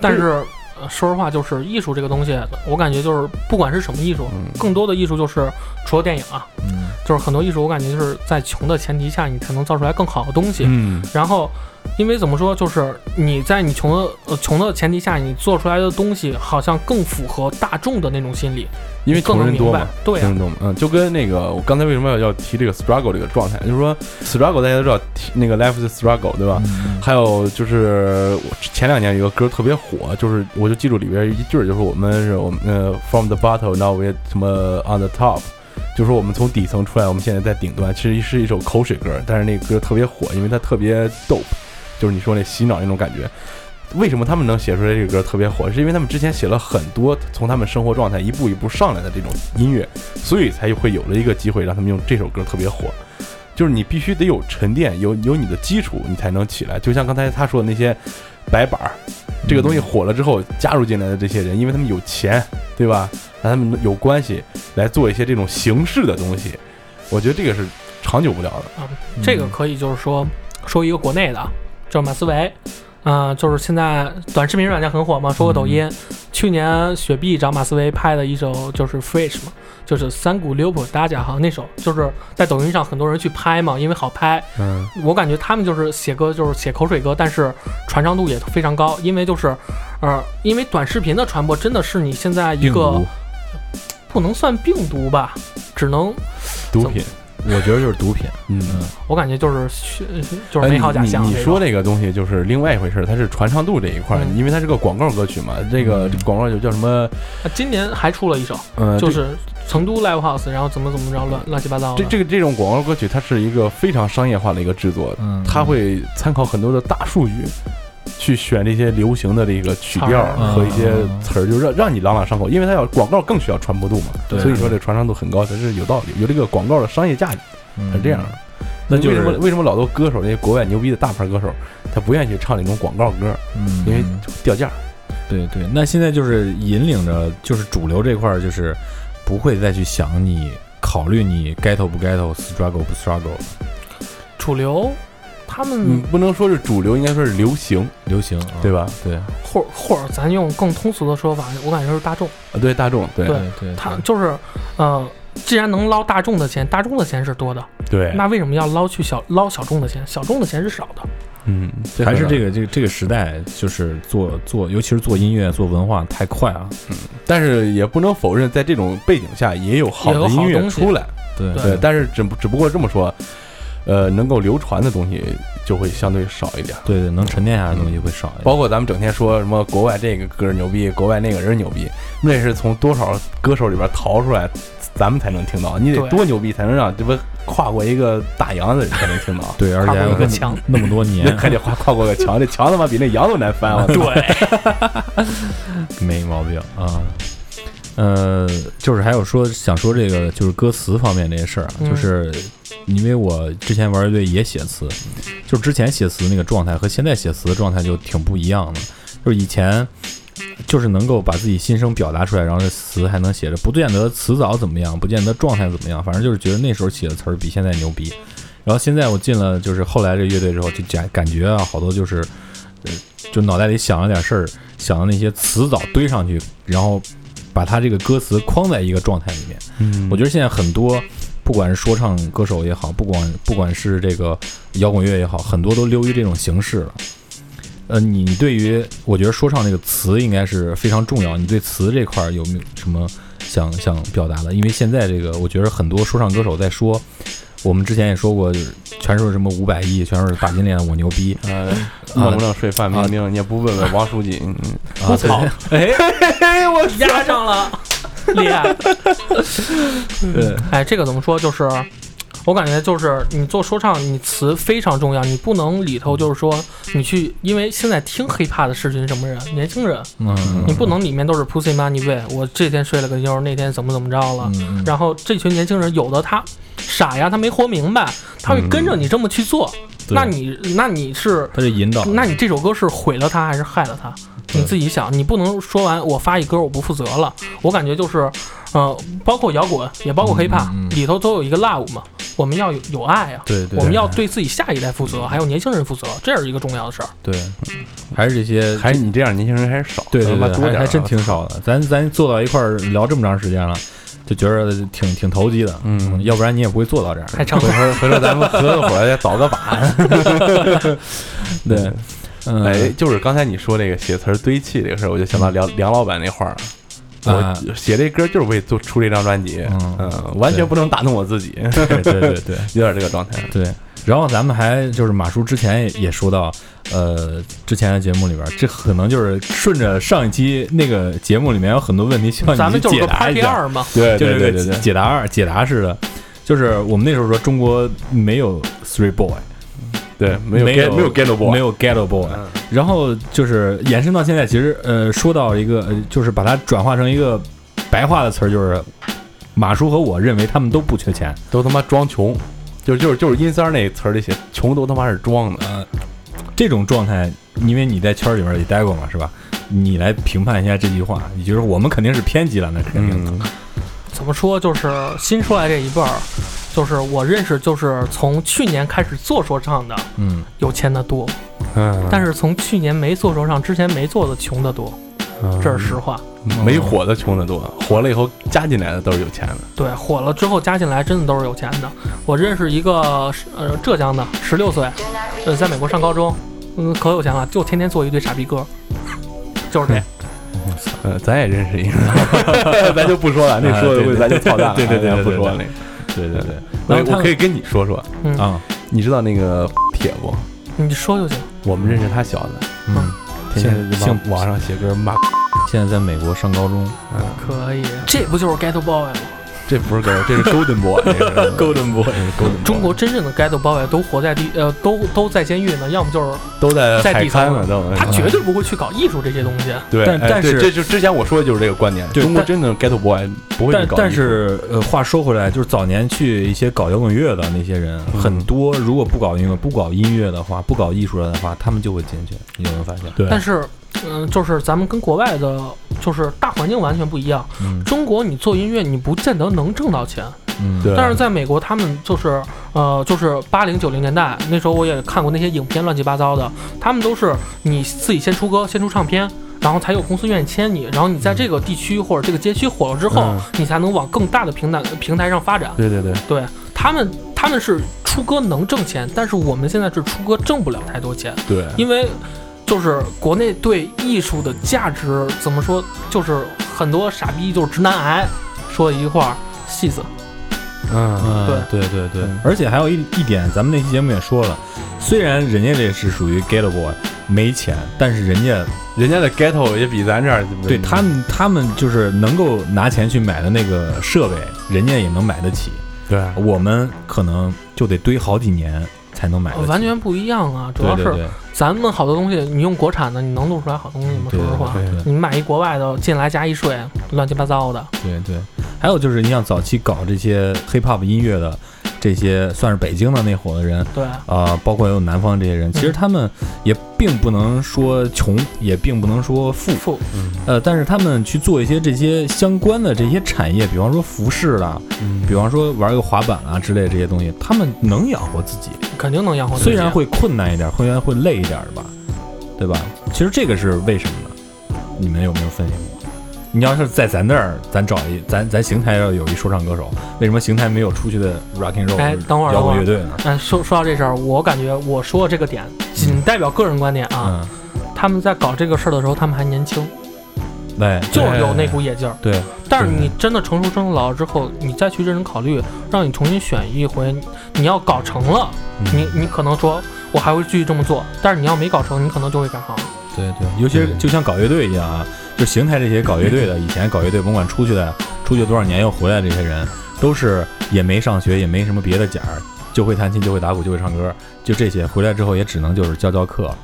但是呃说实话，就是艺术这个东西，我感觉就是不管是什么艺术，嗯更多的艺术就是除了电影啊，嗯，就是很多艺术，我感觉就是在穷的前提下，你才能造出来更好的东西。嗯，然后，因为怎么说，就是你在你穷的呃穷的前提下，你做出来的东西好像更符合大众的那种心理，因为更能明白穷人多嘛，。对啊穷人，多嘛，嗯，就跟那个我刚才为什么要要提这个 struggle 这个状态，就是说 struggle 大家都知道，提那个 life is struggle 对吧？嗯还有就是我前两年有个歌特别火，就是我就记住里边一句，就是我们是我们呃 from the bottom now we 什么 on the top，就是说我们从底层出来，我们现在在顶端，其实是一首口水歌，但是那个歌特别火，因为它特别 dope，就是你说那洗脑那种感觉。为什么他们能写出来这个歌特别火？是因为他们之前写了很多从他们生活状态一步一步上来的这种音乐，所以才会有了一个机会让他们用这首歌特别火。就是你必须得有沉淀，有有你的基础，你才能起来。就像刚才他说的那些白板儿，这个东西火了之后加入进来的这些人，因为他们有钱，对吧？让他们有关系来做一些这种形式的东西，我觉得这个是长久不了的。啊，这个可以就是说说一个国内的，就是马思唯，啊、就是现在短视频软件很火嘛，说过抖音，去年雪碧找马思唯拍的一首就是《Fresh》嘛，就是三股六普大家好像那首，就是在抖音上很多人去拍嘛，因为好拍。嗯，我感觉他们就是写歌就是写口水歌，但是传唱度也非常高，因为就是，呃，因为短视频的传播真的是你现在一个，不能算病毒吧，只能毒品，我觉得就是毒品。嗯。我感觉就是虚就是哎美好假象。你说这个东西就是另外一回事儿，它是传唱度这一块因为它是个广告歌曲嘛。这个广告就叫什么？啊今年还出了一首，就是成都 Live House，然后怎么怎么着乱乱七八糟。这这个这种广告歌曲，它是一个非常商业化的一个制作，嗯它会参考很多的大数据。去选这些流行的这个曲调和一些词儿，就让让你朗朗上口，因为它要广告更需要传播度嘛，对。所以说这传唱度很高，它是有道理，有这个广告的商业价值，嗯。是这样的。那就是为什么为什么老多歌手那些国外牛逼的大牌歌手，他不愿意去唱那种广告歌，嗯，因为掉价。对对，那现在就是引领着，就是主流这块儿，就是不会再去想你考虑你 get 不 get，struggle 不 struggle，主流，他嗯们，不能说是主流，应该说是流行，流行，啊对？吧？对或或者咱用更通俗的说法，我感觉是大众。啊，对大众，对对对，他就是，呃，既然能捞大众的钱，大众的钱是多的，对，那为什么要捞去小捞小众的钱？小众的钱是少的。嗯，还是这个，这个这个时代，就是做做，尤其是做音乐、做文化太快啊。但是也不能否认，在这种背景下也有好的音乐出来，对对对，但是只只不过这么说，呃，能够流传的东西就会相对少一点。对对，能沉淀下来的东西会少一点。包括咱们整天说什么国外这个歌儿牛逼，国外那个人牛逼，那是从多少歌手里边逃出来，咱们才能听到。你得多牛逼才能让这不跨过一个大洋的人才能听到。对，而且还有个墙那么多那年，还得跨跨过个墙，这墙他妈比那羊都难翻。我操对，没毛病啊。呃，就是还有说想说这个就是歌词方面这些事儿啊，嗯就是因为我之前玩乐队也写词，就是之前写词那个状态和现在写词的状态就挺不一样的。就是以前就是能够把自己心声表达出来，然后这词还能写着，不见得词藻怎么样，不见得状态怎么样，反正就是觉得那时候写的词儿比现在牛逼。然后现在我进了就是后来这乐队之后，就感感觉啊，好多就是，呃，就脑袋里想了点事儿，想的那些词藻堆上去，然后把它这个歌词框在一个状态里面。嗯我觉得现在很多，不管是说唱歌手也好，不管不管是这个摇滚乐也好，很多都流于这种形式了。呃，你对于我觉得说唱这个词应该是非常重要。你对词这块儿有没有什么想想表达的？因为现在这个，我觉得很多说唱歌手在说，我们之前也说过，就是全是什么五百亿，全是大金链，我牛逼。呃，弄不弄税范冰冰，你也不问问王书记，嗯啊，操对，哎，我压上了，厉害。对，哎，这个怎么说？就是我感觉就是你做说唱，你词非常重要，你不能里头就是说你去，因为现在听 hiphop 的是群什么人？年轻人，嗯，你不能里面都是 pussy money way，我这天睡了个妞，那天怎么怎么着了。嗯，然后这群年轻人，有的他傻呀，他没活明白，他会跟着你这么去做。对那你那你是，他就引导，那你这首歌是毁了他还是害了他？你自己想，你不能说完我发一歌我不负责了。我感觉就是，呃，包括摇滚，也包括 hiphop，、嗯嗯里头都有一个 love 嘛，我们要有有爱啊。对对，我们要对自己下一代负责，还有年轻人负责，这是一个重要的事儿。对，还是这些，还是你这样年轻人还是少，对对对，还还真挺少的。咱咱坐到一块儿聊这么长时间了，就觉得挺挺投机的。嗯要不然你也不会坐到这儿。还长回头回头咱们合个伙儿再 倒个把。对，嗯，哎，就是刚才你说这个写词儿堆砌这个事儿，我就想到梁梁老板那话儿了。啊我写这歌就是为做出这张专辑，嗯嗯，完全不能打动我自己，对对对对 有点这个状态。对。然后咱们还就是马叔之前也也说到，呃，之前的节目里边儿，这可能就是顺着上一期那个节目里面有很多问题需要你们就解答一下。二嘛，对就是对对对对，解答二解答式的，就是我们那时候说中国没有 three boy，对，没有没 get 有没有 get boy，没有 ghetto boy，、嗯然后就是延伸到现在，其实呃说到一个，呃就是把它转化成一个白话的词儿，就是马叔和我认为他们都不缺钱，都他妈装穷，就是就是就是阴三儿那词儿里写，穷都他妈是装的。呃，这种状态，因为你在圈里面也待过嘛，是吧？你来评判一下这句话，也就是我们肯定是偏激了，那肯定。嗯，怎么说？就是新出来这一辈儿，就是我认识，就是从去年开始做说唱的嗯，有钱的多，嗯，但是从去年没做说唱之前没做的穷的多，嗯这是实话。没火的穷的多，火了以后加进来的都是有钱的。对，火了之后加进来真的都是有钱的。我认识一个呃浙江的，十六岁，呃，在美国上高中，嗯，可有钱了，就天天做一堆傻逼歌，就是这样。呃，咱也认识一个，咱就不说了，那说的咱就操蛋了，对对对对对咱不说了那个。对对对。那他我可以跟你说说，嗯，啊，你知道那个 铁不？你说就行。我们认识他小子，嗯，天天在网上写歌骂，现在在美国上高中嗯，可以，这不就是 Ghetto Boy 吗？这不是歌，这是 Golden Boy，这是 Golden Boy，Golden 中国真正的 Ghetto Boy 都活在地，呃，都都在监狱呢，要么就是都在在地层海滩了，都他绝对不会去搞艺术这些东西。对，但但是这就之前我说的就是这个观点，对中国真正 Ghetto Boy 不会去但但搞艺术是呃，话说回来，就是早年去一些搞摇滚乐的那些人，嗯很多如果不搞音乐、不搞音乐的话，不搞艺术的话，他们就会进去。你有没有发现？对，但是，嗯、就是咱们跟国外的，就是大环境完全不一样。嗯。中国你做音乐，你不见得能挣到钱，嗯，对。但是在美国，他们就是呃，就是八零九零年代那时候，我也看过那些影片，乱七八糟的，他们都是你自己先出歌，先出唱片。然后才有公司愿意签你，然后你在这个地区或者这个街区火了之后，嗯。你才能往更大的平台平台上发展。对对对，对他们，他们是出歌能挣钱，但是我们现在是出歌挣不了太多钱，对，因为就是国内对艺术的价值怎么说，就是很多傻逼就是直男癌说一句话，戏子。嗯，对，对对对，而且还有一一点，咱们那期节目也说了，虽然人家这是属于 Ghetto Boy 没钱，但是人家人家的 Ghetto 也比咱这儿对他们他们就是能够拿钱去买的那个设备，人家也能买得起，对。我们可能就得堆好几年才能买。完全不一样啊！主要是咱们好多东西，你用国产的，你能弄出来好东西吗？对说实话，你买一国外的进来加一税，乱七八糟的。对对，还有就是你像早期搞这些 hip hop 音乐的这些算是北京的那伙的人，对，啊，包括有南方这些人，其实他们也并不能说穷，也并不能说富，富呃，但是他们去做一些这些相关的这些产业，比方说服饰啦，嗯比方说玩个滑板啊之类的这些东西，他们能养活自己，肯定能养活自己。虽然会困难一点，虽然会累一点的吧，对吧？其实这个是为什么呢？你们有没有分析过？你要是在咱那儿，咱找一咱咱邢台要有一说唱歌手，为什么邢台没有出去的 rock and roll 哎等会儿摇等会儿滚乐队呢？哎，说说到这事儿，我感觉我说的这个点仅代表个人观点啊。嗯，他们在搞这个事儿的时候，他们还年轻，对，就是有那股野劲儿。对，但是你真的成熟成老了之后，你再去认真考虑，让你重新选一回，你要搞成了，嗯你你可能说我还会继续这么做，但是你要没搞成，你可能就会改行。对对，尤其是就像搞乐队一样啊，就邢台这些搞乐队的，以前搞乐队甭管出去的，出去多少年又回来的这些人，都是也没上学，也没什么别的奖儿，就会弹琴，就会打鼓，就会唱歌，就这些。回来之后也只能就是教教课，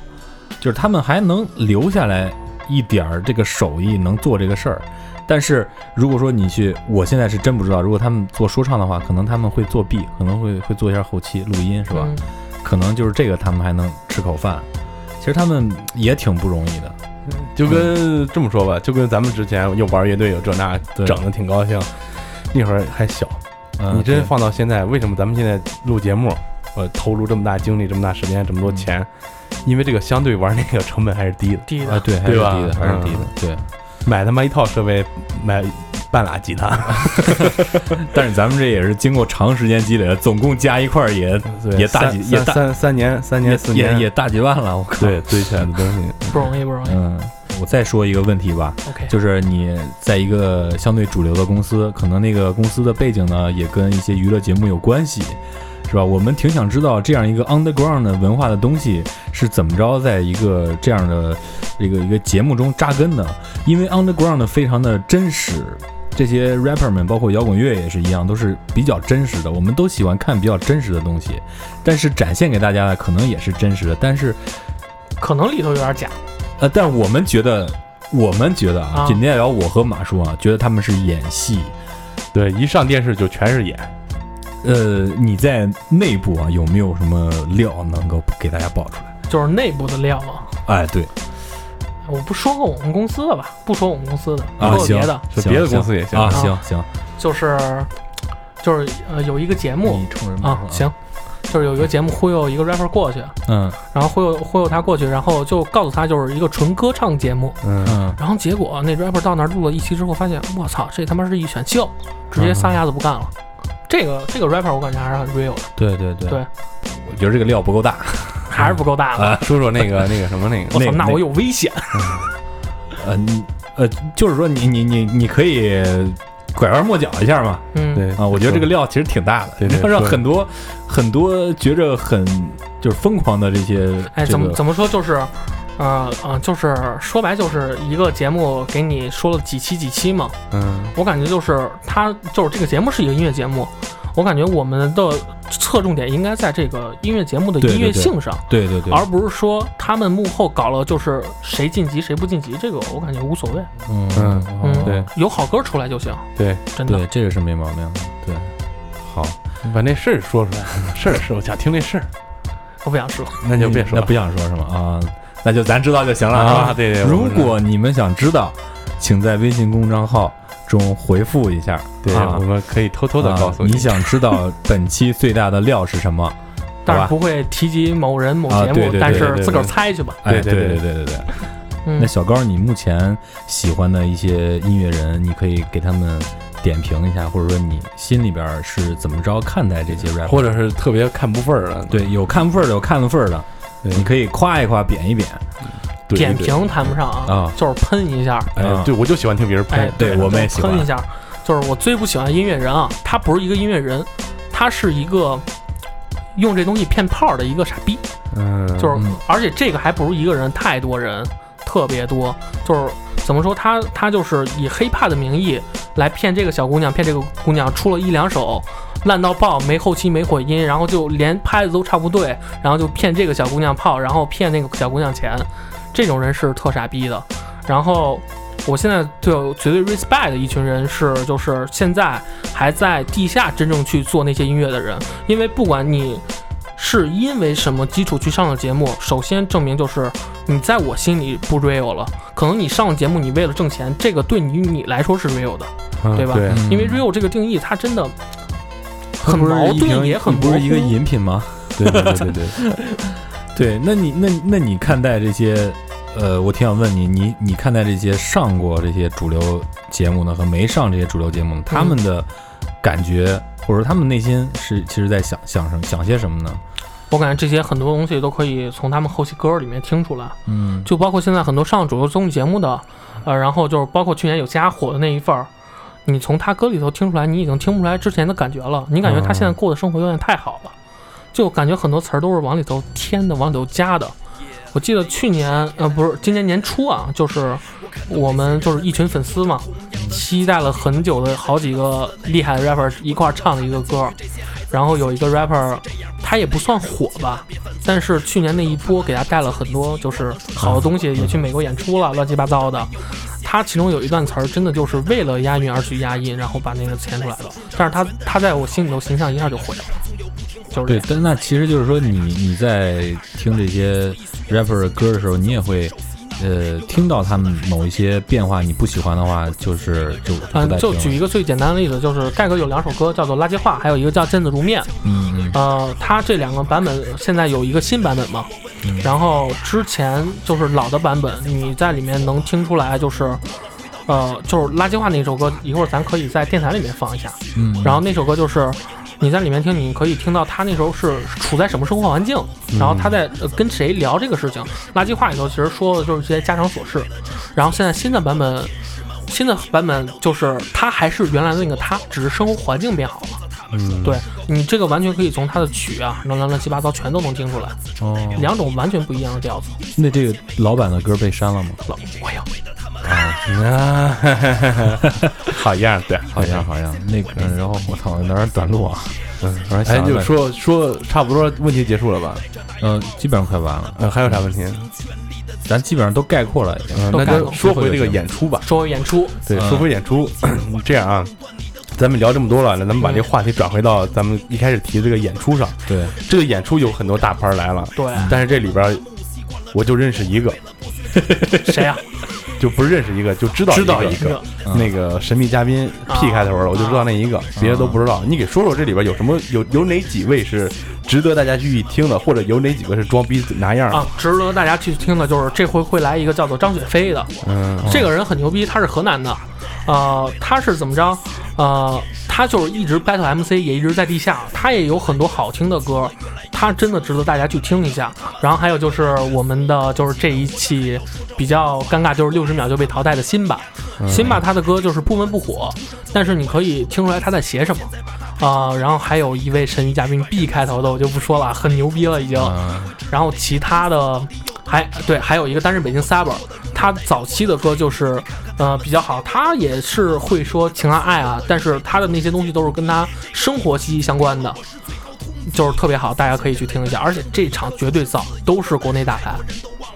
就是他们还能留下来一点儿这个手艺，能做这个事儿。但是如果说你去，我现在是真不知道，如果他们做说唱的话，可能他们会作弊，可能会会做一下后期录音，是吧？嗯可能就是这个他们还能吃口饭。其实他们也挺不容易的。就跟这么说吧，就跟咱们之前又玩乐队有这那，整的挺高兴，那会儿还小。嗯你真放到现在，为什么咱们现在录节目，呃，投入这么大精力、这么大时间、这么多钱？因为这个相对玩那个成本还是低的，低的啊，对，还是对吧低的，还是嗯低的，对。买他妈一套设备，买半拉吉他，但是咱们这也是经过长时间积累的，总共加一块儿也也大几也大三三三年、三年、四年，也也大几万了，我靠。对，堆起来的东西。不容易，不容易。嗯，我再说一个问题吧，OK，就是你在一个相对主流的公司，可能那个公司的背景呢，也跟一些娱乐节目有关系，是吧？我们挺想知道这样一个 underground 的文化的东西是怎么着，在一个这样的一个一个节目中扎根的，因为 underground 非常的真实。这些 rapper 们，包括摇滚乐也是一样，都是比较真实的。我们都喜欢看比较真实的东西，但是展现给大家的可能也是真实的。但是可能里头有点假。呃，但我们觉得，我们觉得啊，啊仅代表我和马叔啊，觉得他们是演戏。对，一上电视就全是演。呃，你在内部啊有没有什么料能够给大家爆出来？就是内部的料啊。哎，对我不说我们公司的吧，不说我们公司的，啊，行说别的，行就别的公司也行啊，啊行行，就是就是呃有一个节目你冲人啊，行，就是有一个节目忽悠一个 rapper 过去，嗯然后忽悠忽悠他过去，然后就告诉他就是一个纯歌唱节目，嗯，嗯然后结果那 rapper 到那儿录了一期之后，发现我操，这他妈是一选秀，直接撒丫子不干了。这个这个 rapper 我感觉还是很 real 的，对对对对我觉得这个料不够大。还是不够大啊。说说那个那个什么那个我操，那那我有危险。呃，你呃，就是说你你你你可以拐弯抹角一下嘛。嗯，对啊，我觉得这个料其实挺大的，对对要 让很多很多觉着很就是疯狂的这些，哎，这个怎么怎么说就是。呃呃，就是说白就是一个节目给你说了几期几期嘛，嗯我感觉就是它就是这个节目是一个音乐节目，我感觉我们的侧重点应该在这个音乐节目的音乐性上，对对对，而不是说他们幕后搞了就是谁晋级谁不晋级，这个我感觉无所谓。嗯嗯嗯，对，有好歌出来就行，对，真的。对，这个是没毛病的，对，好，你把那事儿说出来，事儿是我想听那事儿，我不想说，那就别说了那不想说是吗？啊，那就咱知道就行了啊，对对，如果你们想知道，请在微信公众账号中回复一下，对，啊。我们可以偷偷的告诉啊你想知道本期最大的料是什么？但好吧是不会提及某人某节目，啊对对对但是自个儿猜去吧。哎，对对对对。对对对。嗯。那，小高，你目前喜欢的一些音乐人，你可以给他们点评一下，或者说你心里边是怎么着看待这些 rap，或者是特别看不份儿的，对有看份儿的，有看了份儿的，对。你可以夸一夸，贬一贬。对点，评谈不上啊啊，就是喷一下。哎，对我就喜欢听别人哎喷，，对我们也喜欢喷一下。就是我最不喜欢音乐人啊，他不是一个音乐人，他是一个用这东西骗炮的一个傻逼。嗯，就是嗯，而且这个还不如一个人，太多人，特别多。就是怎么说，他他就是以黑怕的名义来骗这个小姑娘，骗这个姑娘出了一两首烂到爆，没后期没混音，然后就连拍子都唱不对，然后就骗这个小姑娘炮，然后骗那个小姑娘钱。这种人是特傻逼的。然后我现在对我绝对 respect 的一群人是，就是现在还在地下真正去做那些音乐的人，因为不管你是因为什么基础去上了节目，首先证明就是你在我心里不 real 了。可能你上了节目，你为了挣钱，这个对你你来说是 real 的，嗯对吧对，嗯因为 real 这个定义它真的很矛盾，也很不是一个饮品吗？对对对对对，对，那你那那你看待这些，呃，我挺想问你，你你看待这些上过这些主流节目呢和没上这些主流节目呢，他们的感觉或者说他们内心是其实在想想什么想些什么呢？我感觉这些很多东西都可以从他们后期歌里面听出来，嗯，就包括现在很多上主流综艺节目的，呃，然后就是包括去年有家火的那一份儿，你从他歌里头听出来，你已经听不出来之前的感觉了，你感觉他现在过的生活有点太好了，就感觉很多词儿都是往里头添的，往里头加的。我记得去年，呃，不是今年年初啊，就是我们就是一群粉丝嘛，期待了很久的好几个厉害的 rapper 一块儿唱的一个歌，然后有一个 rapper，他也不算火吧，但是去年那一波给他带了很多就是好的东西，也去美国演出了，乱七八糟的。他其中有一段词儿，真的就是为了押韵而去押韵，然后把那个填出来的。但是他他在我心里头形象一下就毁了，就是，对但那其实就是说你你在听这些 rapper 的歌的时候，你也会。呃，听到他们某一些变化，你不喜欢的话，就是就不嗯，再听了就举一个最简单的例子，就是盖哥有两首歌叫做《垃圾话》，还有一个叫《见字如面》。嗯嗯呃，他这两个版本现在有一个新版本嘛，嗯然后之前就是老的版本，你在里面能听出来就是。呃，就是垃圾话那首歌，一会儿咱可以在电台里面放一下。嗯，然后那首歌就是你在里面听，你可以听到他那时候是处在什么生活环境，然后他在、呃、跟谁聊这个事情。垃圾话里头其实说的就是一些家常琐事，然后现在新的版本，新的版本就是他还是原来的那个他，只是生活环境变好了。嗯，对你这个完全可以从他的曲啊，乱乱乱七八糟全都能听出来，哦，两种完全不一样的调子。那这个老版的歌被删了吗？老，我要啊，好样的，好样好样那个，然后我操，哪儿短路啊？嗯，反正哎，就说说差不多，问题结束了吧？嗯，基本上快完了，嗯，还有啥问题？咱基本上都概括了已经。嗯，那就说回这个演出吧。说回演出，对，嗯说回演出，这样啊，咱们聊这么多了，那咱们把这个话题转回到咱们一开始提这个演出上。对，这个演出有很多大牌来了，对，但是这里边我就认识一个，谁呀？就不是认识一个，就知道知道一一个，那个神秘嘉宾 P 开头的，我就知道那一个，别的都不知道。你给说说这里边有什么有有哪几位是值得大家去一听的，或者有哪几个是装逼拿样的？啊？，值得大家去听的就是这回会来一个叫做张雪飞的，嗯，这个人很牛逼，他是河南的，呃，他是怎么着？呃，他就是一直 battle MC，也一直在地下，他也有很多好听的歌，他真的值得大家去听一下。然后还有就是我们的就是这一期比较尴尬，就是六十秒就被淘汰的辛巴，辛巴他的歌就是不温不火，但是你可以听出来他在写什么。啊、然后还有一位神秘嘉宾 B 开头的，我就不说了，很牛逼了已经。然后其他的还对，还有一个单是北京 Saber，他早期的歌就是呃比较好，他也是会说情啊爱啊，但是他的那些东西都是跟他生活息息相关的，就是特别好，大家可以去听一下。而且这场绝对造，都是国内大牌，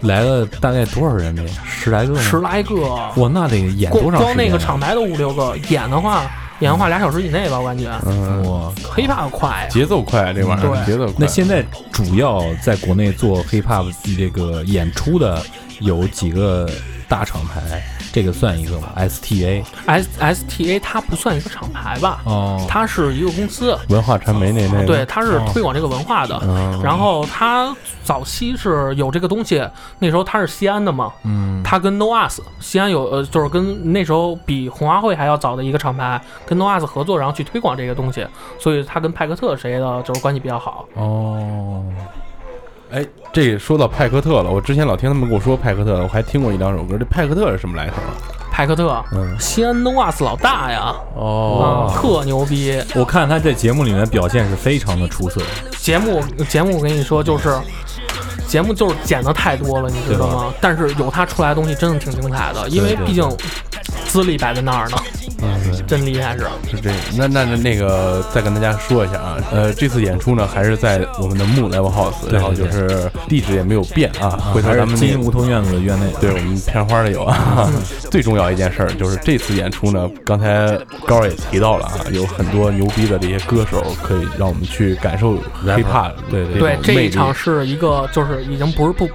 来了大概多少人呢？十来个？十来个，哇，那得演光多长时间啊？光那个厂牌都五六个，演的话演的话俩小时以内吧，我感觉嗯，哇，hiphop 快呀。节奏快，这玩意儿对节奏快。那现在主要在国内做 hiphop 这个演出的有几个大厂牌，这个算一个吗？STA S S T A 它不算一个厂牌吧，哦，它是一个公司，文化传媒那那对，它是推广这个文化的。嗯然后它早期是有这个东西，那时候它是西安的嘛，嗯，它跟 No Us 西安有呃，就是跟那时候比红花会还要早的一个厂牌，跟 No Us 合作，然后去推广这个东西，所以它跟派克特谁的就是关系比较好。哦，哎，这说到派克特了，我之前老听他们跟我说派克特，我还听过一两首歌。这派克特是什么来头啊？派克特，嗯西安 No Us 老大呀，哦啊，特牛逼！我看他在节目里面表现是非常的出色，节目节目我跟你说就是。节目就是剪的太多了，你知道吗？但是有他出来的东西真的挺精彩的，因为对对毕竟资历摆在那儿呢，嗯，真厉害是。是这样。那那那那个再跟大家说一下啊，呃，这次演出呢还是在我们的木 Live House，然后就是地址也没有变啊。回头咱们金梧桐院子院内，对我们片花的有啊。最重要一件事儿就是这次演出呢，刚才高儿也提到了啊，有很多牛逼的这些歌手可以让我们去感受 hiphop 对对对，这一场是一个就是已经不是不，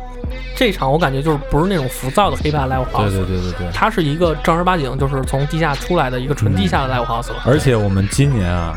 这场我感觉就是不是那种浮躁的 hiphop live 对 house，对对对对对。它是一个正儿八经就是从地下出来的一个纯地下的 live house 了。而且我们今年啊，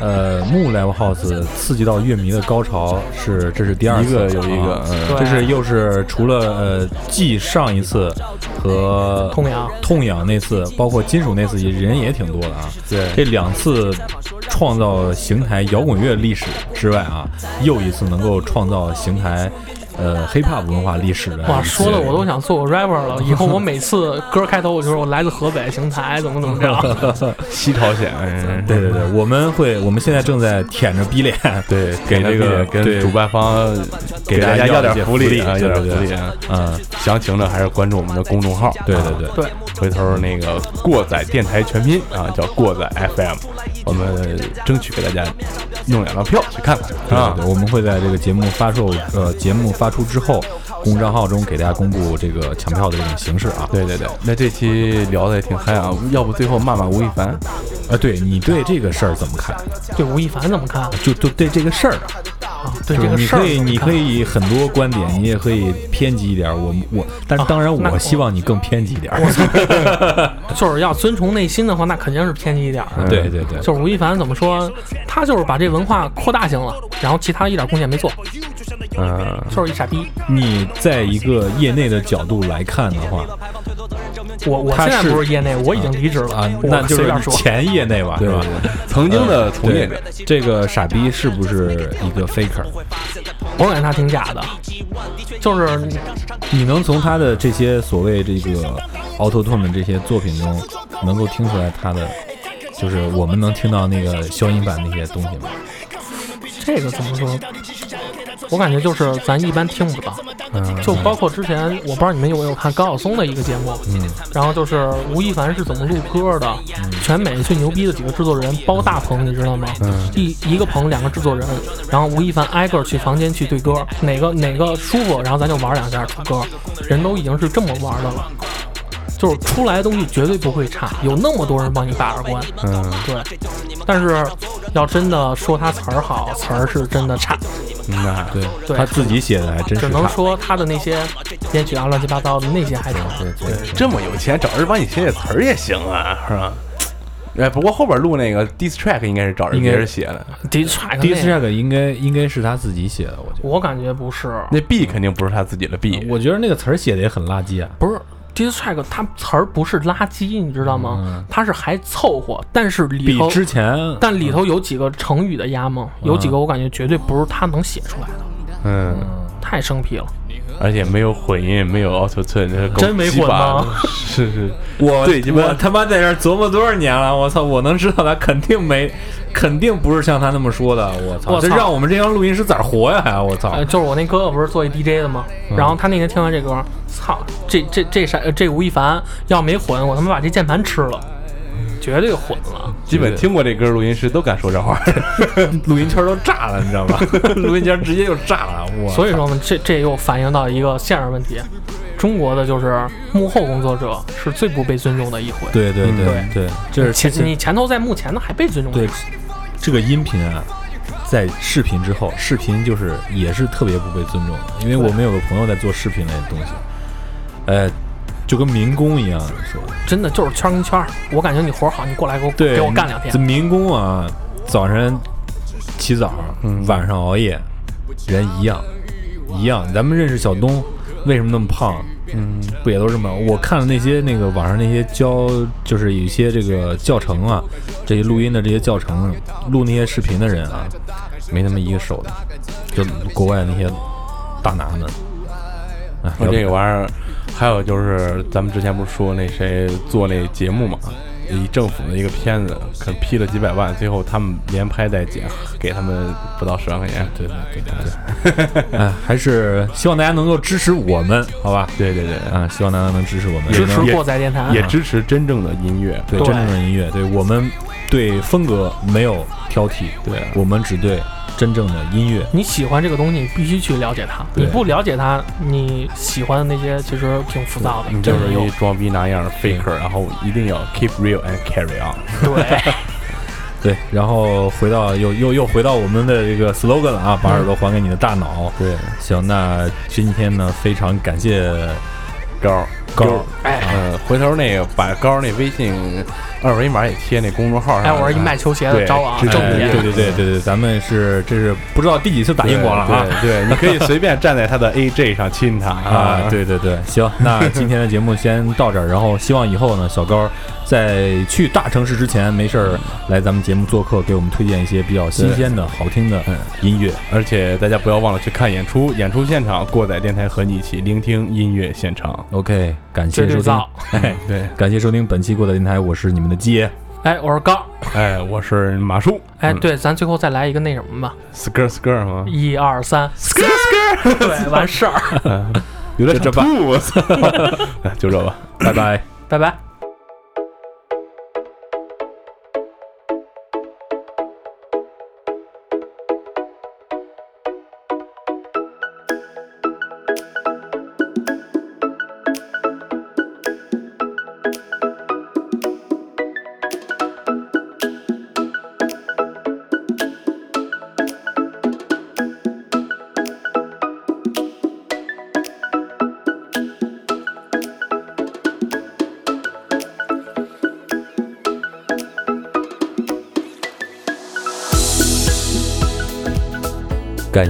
呃，木 Live House 刺激到乐迷的高潮是，这是第二次，一个有一个这是又是除了呃，继上一次和痛痒痛痒那次，包括金属那次，也人也挺多的啊。对这两次创造邢台摇滚乐历史之外啊，又一次能够创造邢台呃 hiphop 文化历史的。哇，说的我都想做个 rapper 了。以后我每次歌开头我就说我来自河北邢台，怎么怎么着。西朝鲜，嗯对对对，我们会，我们现在正在舔着逼脸，对，给这个跟主办方给大大家要点福利啊，要点福利。嗯，详情呢还是关注我们的公众号。对对对。对，回头那个过载电台全拼啊，叫过载 FM，我们争取给大家弄两张票去看看啊对对。对，我们会在这个节目发售，呃，节目发出之后，公众账号中给大家公布这个抢票的这种形式啊。对对对，那这期聊的也挺嗨啊，要不最后骂骂吴亦凡？啊，对你对这个事儿怎么看？对吴亦凡怎么看就就对这个事儿，啊？对就是这个事儿你可以，你可以很多观点，你也可以偏激一点。我我，但是啊当然，我希望你更偏激一点。就是要遵从内心的话，那肯定是偏激一点儿。对对对，就是吴亦凡怎么说，他就是把这文化扩大型了，然后其他一点贡献没做，嗯，就是一傻逼。你在一个业内的角度来看的话，我我现在不是业内，我已经离职了啊，那就是说。前业内吧，对吧？曾经的从业者，这个傻逼是不是一个我感觉他挺假的，就是你能从他的这些所谓这个 Auto Tune 这些作品中，能够听出来他的，就是我们能听到那个消音版那些东西吗？这个怎么说？我感觉就是咱一般听不到，嗯，就包括之前我不知道你们有没有看高晓松的一个节目，嗯，然后就是吴亦凡是怎么录歌的，全美最牛逼的几个制作人包大棚，你知道吗？嗯一一个棚两个制作人，然后吴亦凡挨个去房间去对歌，哪个哪个舒服，然后咱就玩两下出歌，人都已经是这么玩的了。就是出来的东西绝对不会差，有那么多人帮你把着关。嗯，对，但是要真的说他词儿好，词儿是真的差，那 对对他自己写的还真是只能。说他的那些编曲啊、乱七八糟的那些还成。对对，这么有钱，找人帮你写写词儿也行啊，是吧？哎，不过后边录那个 diss track 应该是找人别人写的，第一 track 第一次那这个应该应该是他自己写的，我觉得。我感觉不是，那 B 肯定不是他自己的 B，我觉得那个词儿写的也很垃圾啊。不是 diss track，它词儿不是垃圾，你知道吗？它是还凑合，但是里头比之前，但里头有几个成语的押梦，有几个我感觉绝对不是他能写出来的，嗯，太生僻了。而且没有混音，没有 auto tune，这够真没混吗？是是，我对我他妈在这琢磨多少年了，我操！我能知道他肯定没，肯定不是像他那么说的。我操！我这让我们这帮录音师咋活呀？还我操！呃，就是我那哥哥不是做一 DJ 的吗？然后他那天听完这歌，操，这这这啥？这吴亦凡要没混，我他妈把这键盘吃了，绝对混了。基本听过这歌录音师都敢说这话。录音圈都炸了，你知道吧？录音圈直接就炸了。我所以说呢，这这又反映到一个现实问题：中国的就是幕后工作者是最不被尊重的一回。对对对对对，这是前你前头在幕前的还被尊重对，这个音频啊，在视频之后，视频就是也是特别不被尊重的，因为我们有个朋友在做视频类的东西，呃，就跟民工一样说的。真的就是圈跟圈儿。我感觉你活儿好，你过来给我对，给我干两天这。民工啊，早晨起早，晚上熬夜，人一样一样。咱们认识小东，为什么那么胖？嗯，不也都这么？我看了那些那个网上那些教，就是有一些这个教程啊，这些录音的这些教程，录那些视频的人啊，没他妈一个瘦的，就国外那些大拿们。哎，说这个玩意儿，还有就是咱们之前不是说那谁做那节目嘛，以政府的一个片子，可能批了几百万，最后他们连拍带剪，给他们不到十万块钱。对对对对对，哎，还是希望大家能够支持我们，好吧？对对对，啊，希望大家能支持我们，支持也过载电台，也支持真正的音乐。对对真正的音乐，对我们对风格没有挑剔，对啊我们只对真正的音乐。你喜欢这个东西，你必须去了解它。你不了解它，你喜欢的那些其实挺浮躁的，你就是一装逼那样的 faker，然后一定要 keep real and carry on。对，对，然后回到又又又回到我们的这个 slogan 了啊，把耳朵还给你的大脑。对，行，那今天呢，非常感谢高高哎嗯，回头那个把高那微信二维码也贴那公众号上。哎，我是一卖球鞋的，对找我啊，正别对对对对对，咱们是这是不知道第几次打英国了啊。对对，你可以随便站在他的 AJ 上亲他啊，对对对，行，那 今天的节目先到这儿，然后希望以后呢，小高在去大城市之前没事儿来咱们节目做客，给我们推荐一些比较新鲜的好听的音乐。而且大家不要忘了去看演出，演出现场过载电台和你一起聆听音乐现场。OK，感谢收听绝对造，哎，对，感谢收听本期过的电台，我是你们的鸡爷。哎，我是刚。哎，我是马叔。哎，对，咱最后再来一个那什么吧，，skr skr 吗？一二三，skr skr，对，完事儿，有点就这吧吐，我操！就这吧，拜拜。拜拜。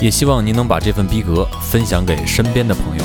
也希望您能把这份逼格分享给身边的朋友。